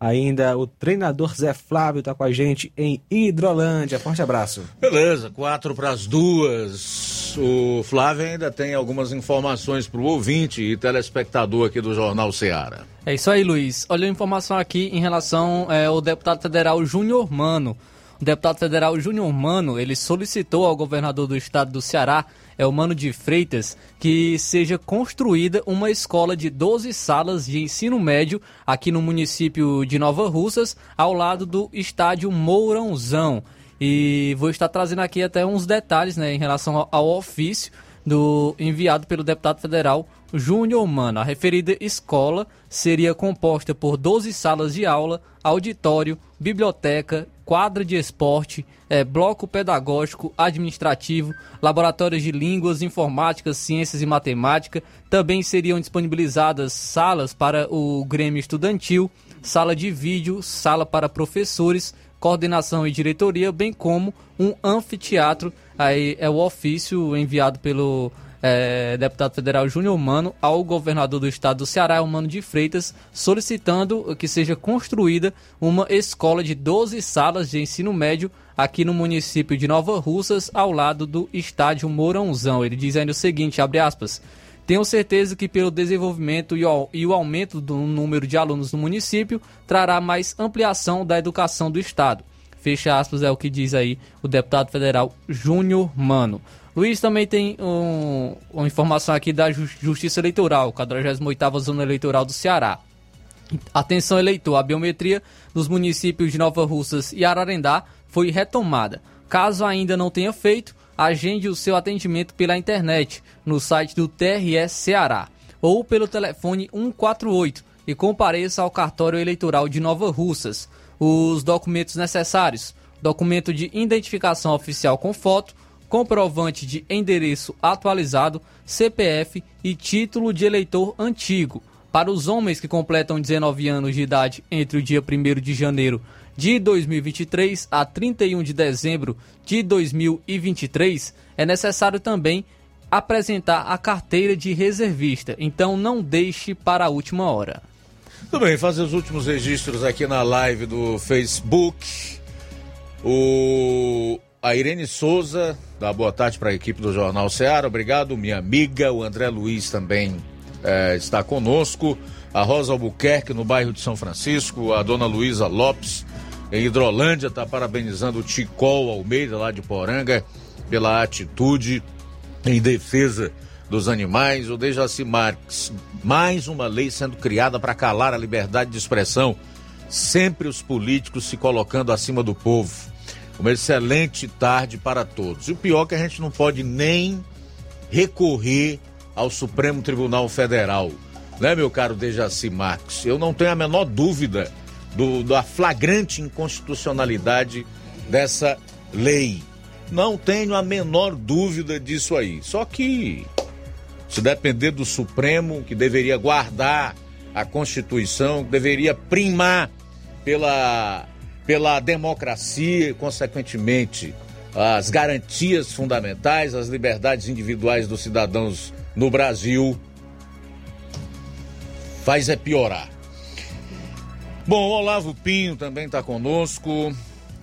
Ainda o treinador Zé Flávio está com a gente em Hidrolândia. Forte abraço. Beleza, quatro para as duas. O Flávio ainda tem algumas informações para o ouvinte e telespectador aqui do Jornal Ceará. É isso aí, Luiz. Olha a informação aqui em relação é, ao deputado federal Júnior Mano. O deputado federal Júnior Mano, ele solicitou ao governador do estado do Ceará é o Mano de Freitas, que seja construída uma escola de 12 salas de ensino médio aqui no município de Nova Russas, ao lado do estádio Mourãozão. E vou estar trazendo aqui até uns detalhes né, em relação ao ofício do enviado pelo deputado federal Júnior Mano. A referida escola seria composta por 12 salas de aula, auditório, biblioteca, quadra de esporte, é, bloco pedagógico, administrativo, laboratórios de línguas, informática, ciências e matemática. Também seriam disponibilizadas salas para o Grêmio Estudantil, sala de vídeo, sala para professores, coordenação e diretoria, bem como um anfiteatro. Aí é o ofício enviado pelo é, deputado federal Júnior Mano ao governador do estado do Ceará, Mano de Freitas, solicitando que seja construída uma escola de 12 salas de ensino médio aqui no município de Nova Russas, ao lado do estádio Mourãozão. Ele diz ainda o seguinte, abre aspas, tenho certeza que pelo desenvolvimento e o aumento do número de alunos no município, trará mais ampliação da educação do estado. Fecha aspas, é o que diz aí o deputado federal Júnior Mano. Luiz também tem um, uma informação aqui da Justiça Eleitoral, 48ª Zona Eleitoral do Ceará. Atenção eleitor, a biometria dos municípios de Nova Russas e Ararendá foi retomada. Caso ainda não tenha feito, agende o seu atendimento pela internet no site do TRS Ceará ou pelo telefone 148 e compareça ao cartório eleitoral de Nova Russas. Os documentos necessários: documento de identificação oficial com foto, comprovante de endereço atualizado, CPF e título de eleitor antigo. Para os homens que completam 19 anos de idade entre o dia 1 de janeiro de 2023 a 31 de dezembro de 2023, é necessário também apresentar a carteira de reservista. Então não deixe para a última hora. Tudo bem, fazer os últimos registros aqui na live do Facebook. O a Irene Souza, dá boa tarde para a equipe do Jornal Ceará, obrigado. Minha amiga, o André Luiz também é, está conosco. A Rosa Albuquerque, no bairro de São Francisco. A dona Luísa Lopes, em Hidrolândia, está parabenizando o Ticol Almeida, lá de Poranga, pela atitude em defesa dos animais. O Dejaci Marques, mais uma lei sendo criada para calar a liberdade de expressão. Sempre os políticos se colocando acima do povo. Uma excelente tarde para todos. E o pior é que a gente não pode nem recorrer ao Supremo Tribunal Federal, né, meu caro Dejaci Marques? Eu não tenho a menor dúvida do, da flagrante inconstitucionalidade dessa lei. Não tenho a menor dúvida disso aí. Só que, se depender do Supremo, que deveria guardar a Constituição, que deveria primar pela, pela democracia e, consequentemente, as garantias fundamentais, as liberdades individuais dos cidadãos no Brasil, faz é piorar. Bom, Olavo Pinho também está conosco.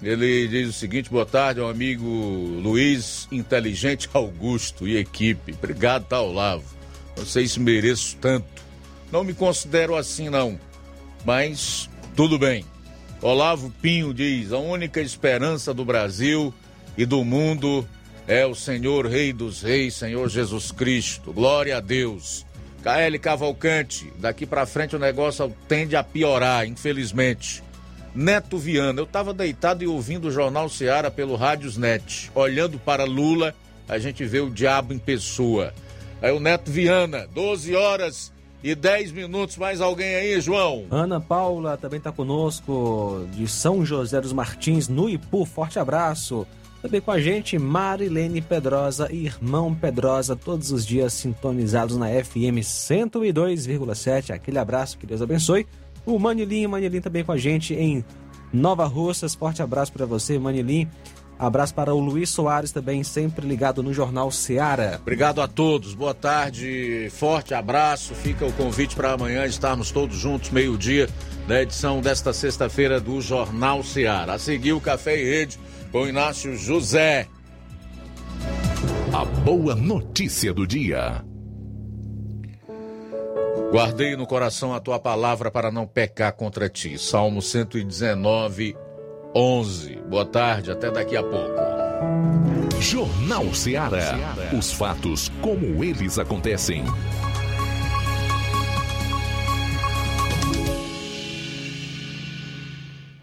Ele diz o seguinte: boa tarde ao amigo Luiz Inteligente Augusto e equipe. Obrigado, tá, Olavo. Vocês mereço tanto. Não me considero assim, não. Mas tudo bem. Olavo Pinho diz: a única esperança do Brasil e do mundo é o Senhor Rei dos Reis, Senhor Jesus Cristo. Glória a Deus. KL Cavalcante, daqui para frente o negócio tende a piorar, infelizmente. Neto Viana, eu estava deitado e ouvindo o Jornal Seara pelo Rádios Net. Olhando para Lula, a gente vê o diabo em pessoa. Aí o Neto Viana, 12 horas e 10 minutos. Mais alguém aí, João? Ana Paula também está conosco, de São José dos Martins, no Ipu. Forte abraço. Também com a gente, Marilene Pedrosa e Irmão Pedrosa, todos os dias sintonizados na FM 102,7. Aquele abraço, que Deus abençoe. O Manilim, Manilim também com a gente em Nova Russas. Forte abraço para você, Manilim. Abraço para o Luiz Soares também, sempre ligado no Jornal Seara. Obrigado a todos, boa tarde, forte abraço. Fica o convite para amanhã estarmos todos juntos, meio-dia, na edição desta sexta-feira do Jornal Seara. A seguir, o Café e Rede com Inácio José. A boa notícia do dia. Guardei no coração a tua palavra para não pecar contra ti. Salmo 119, 11. Boa tarde, até daqui a pouco. Jornal Seara. Os fatos como eles acontecem.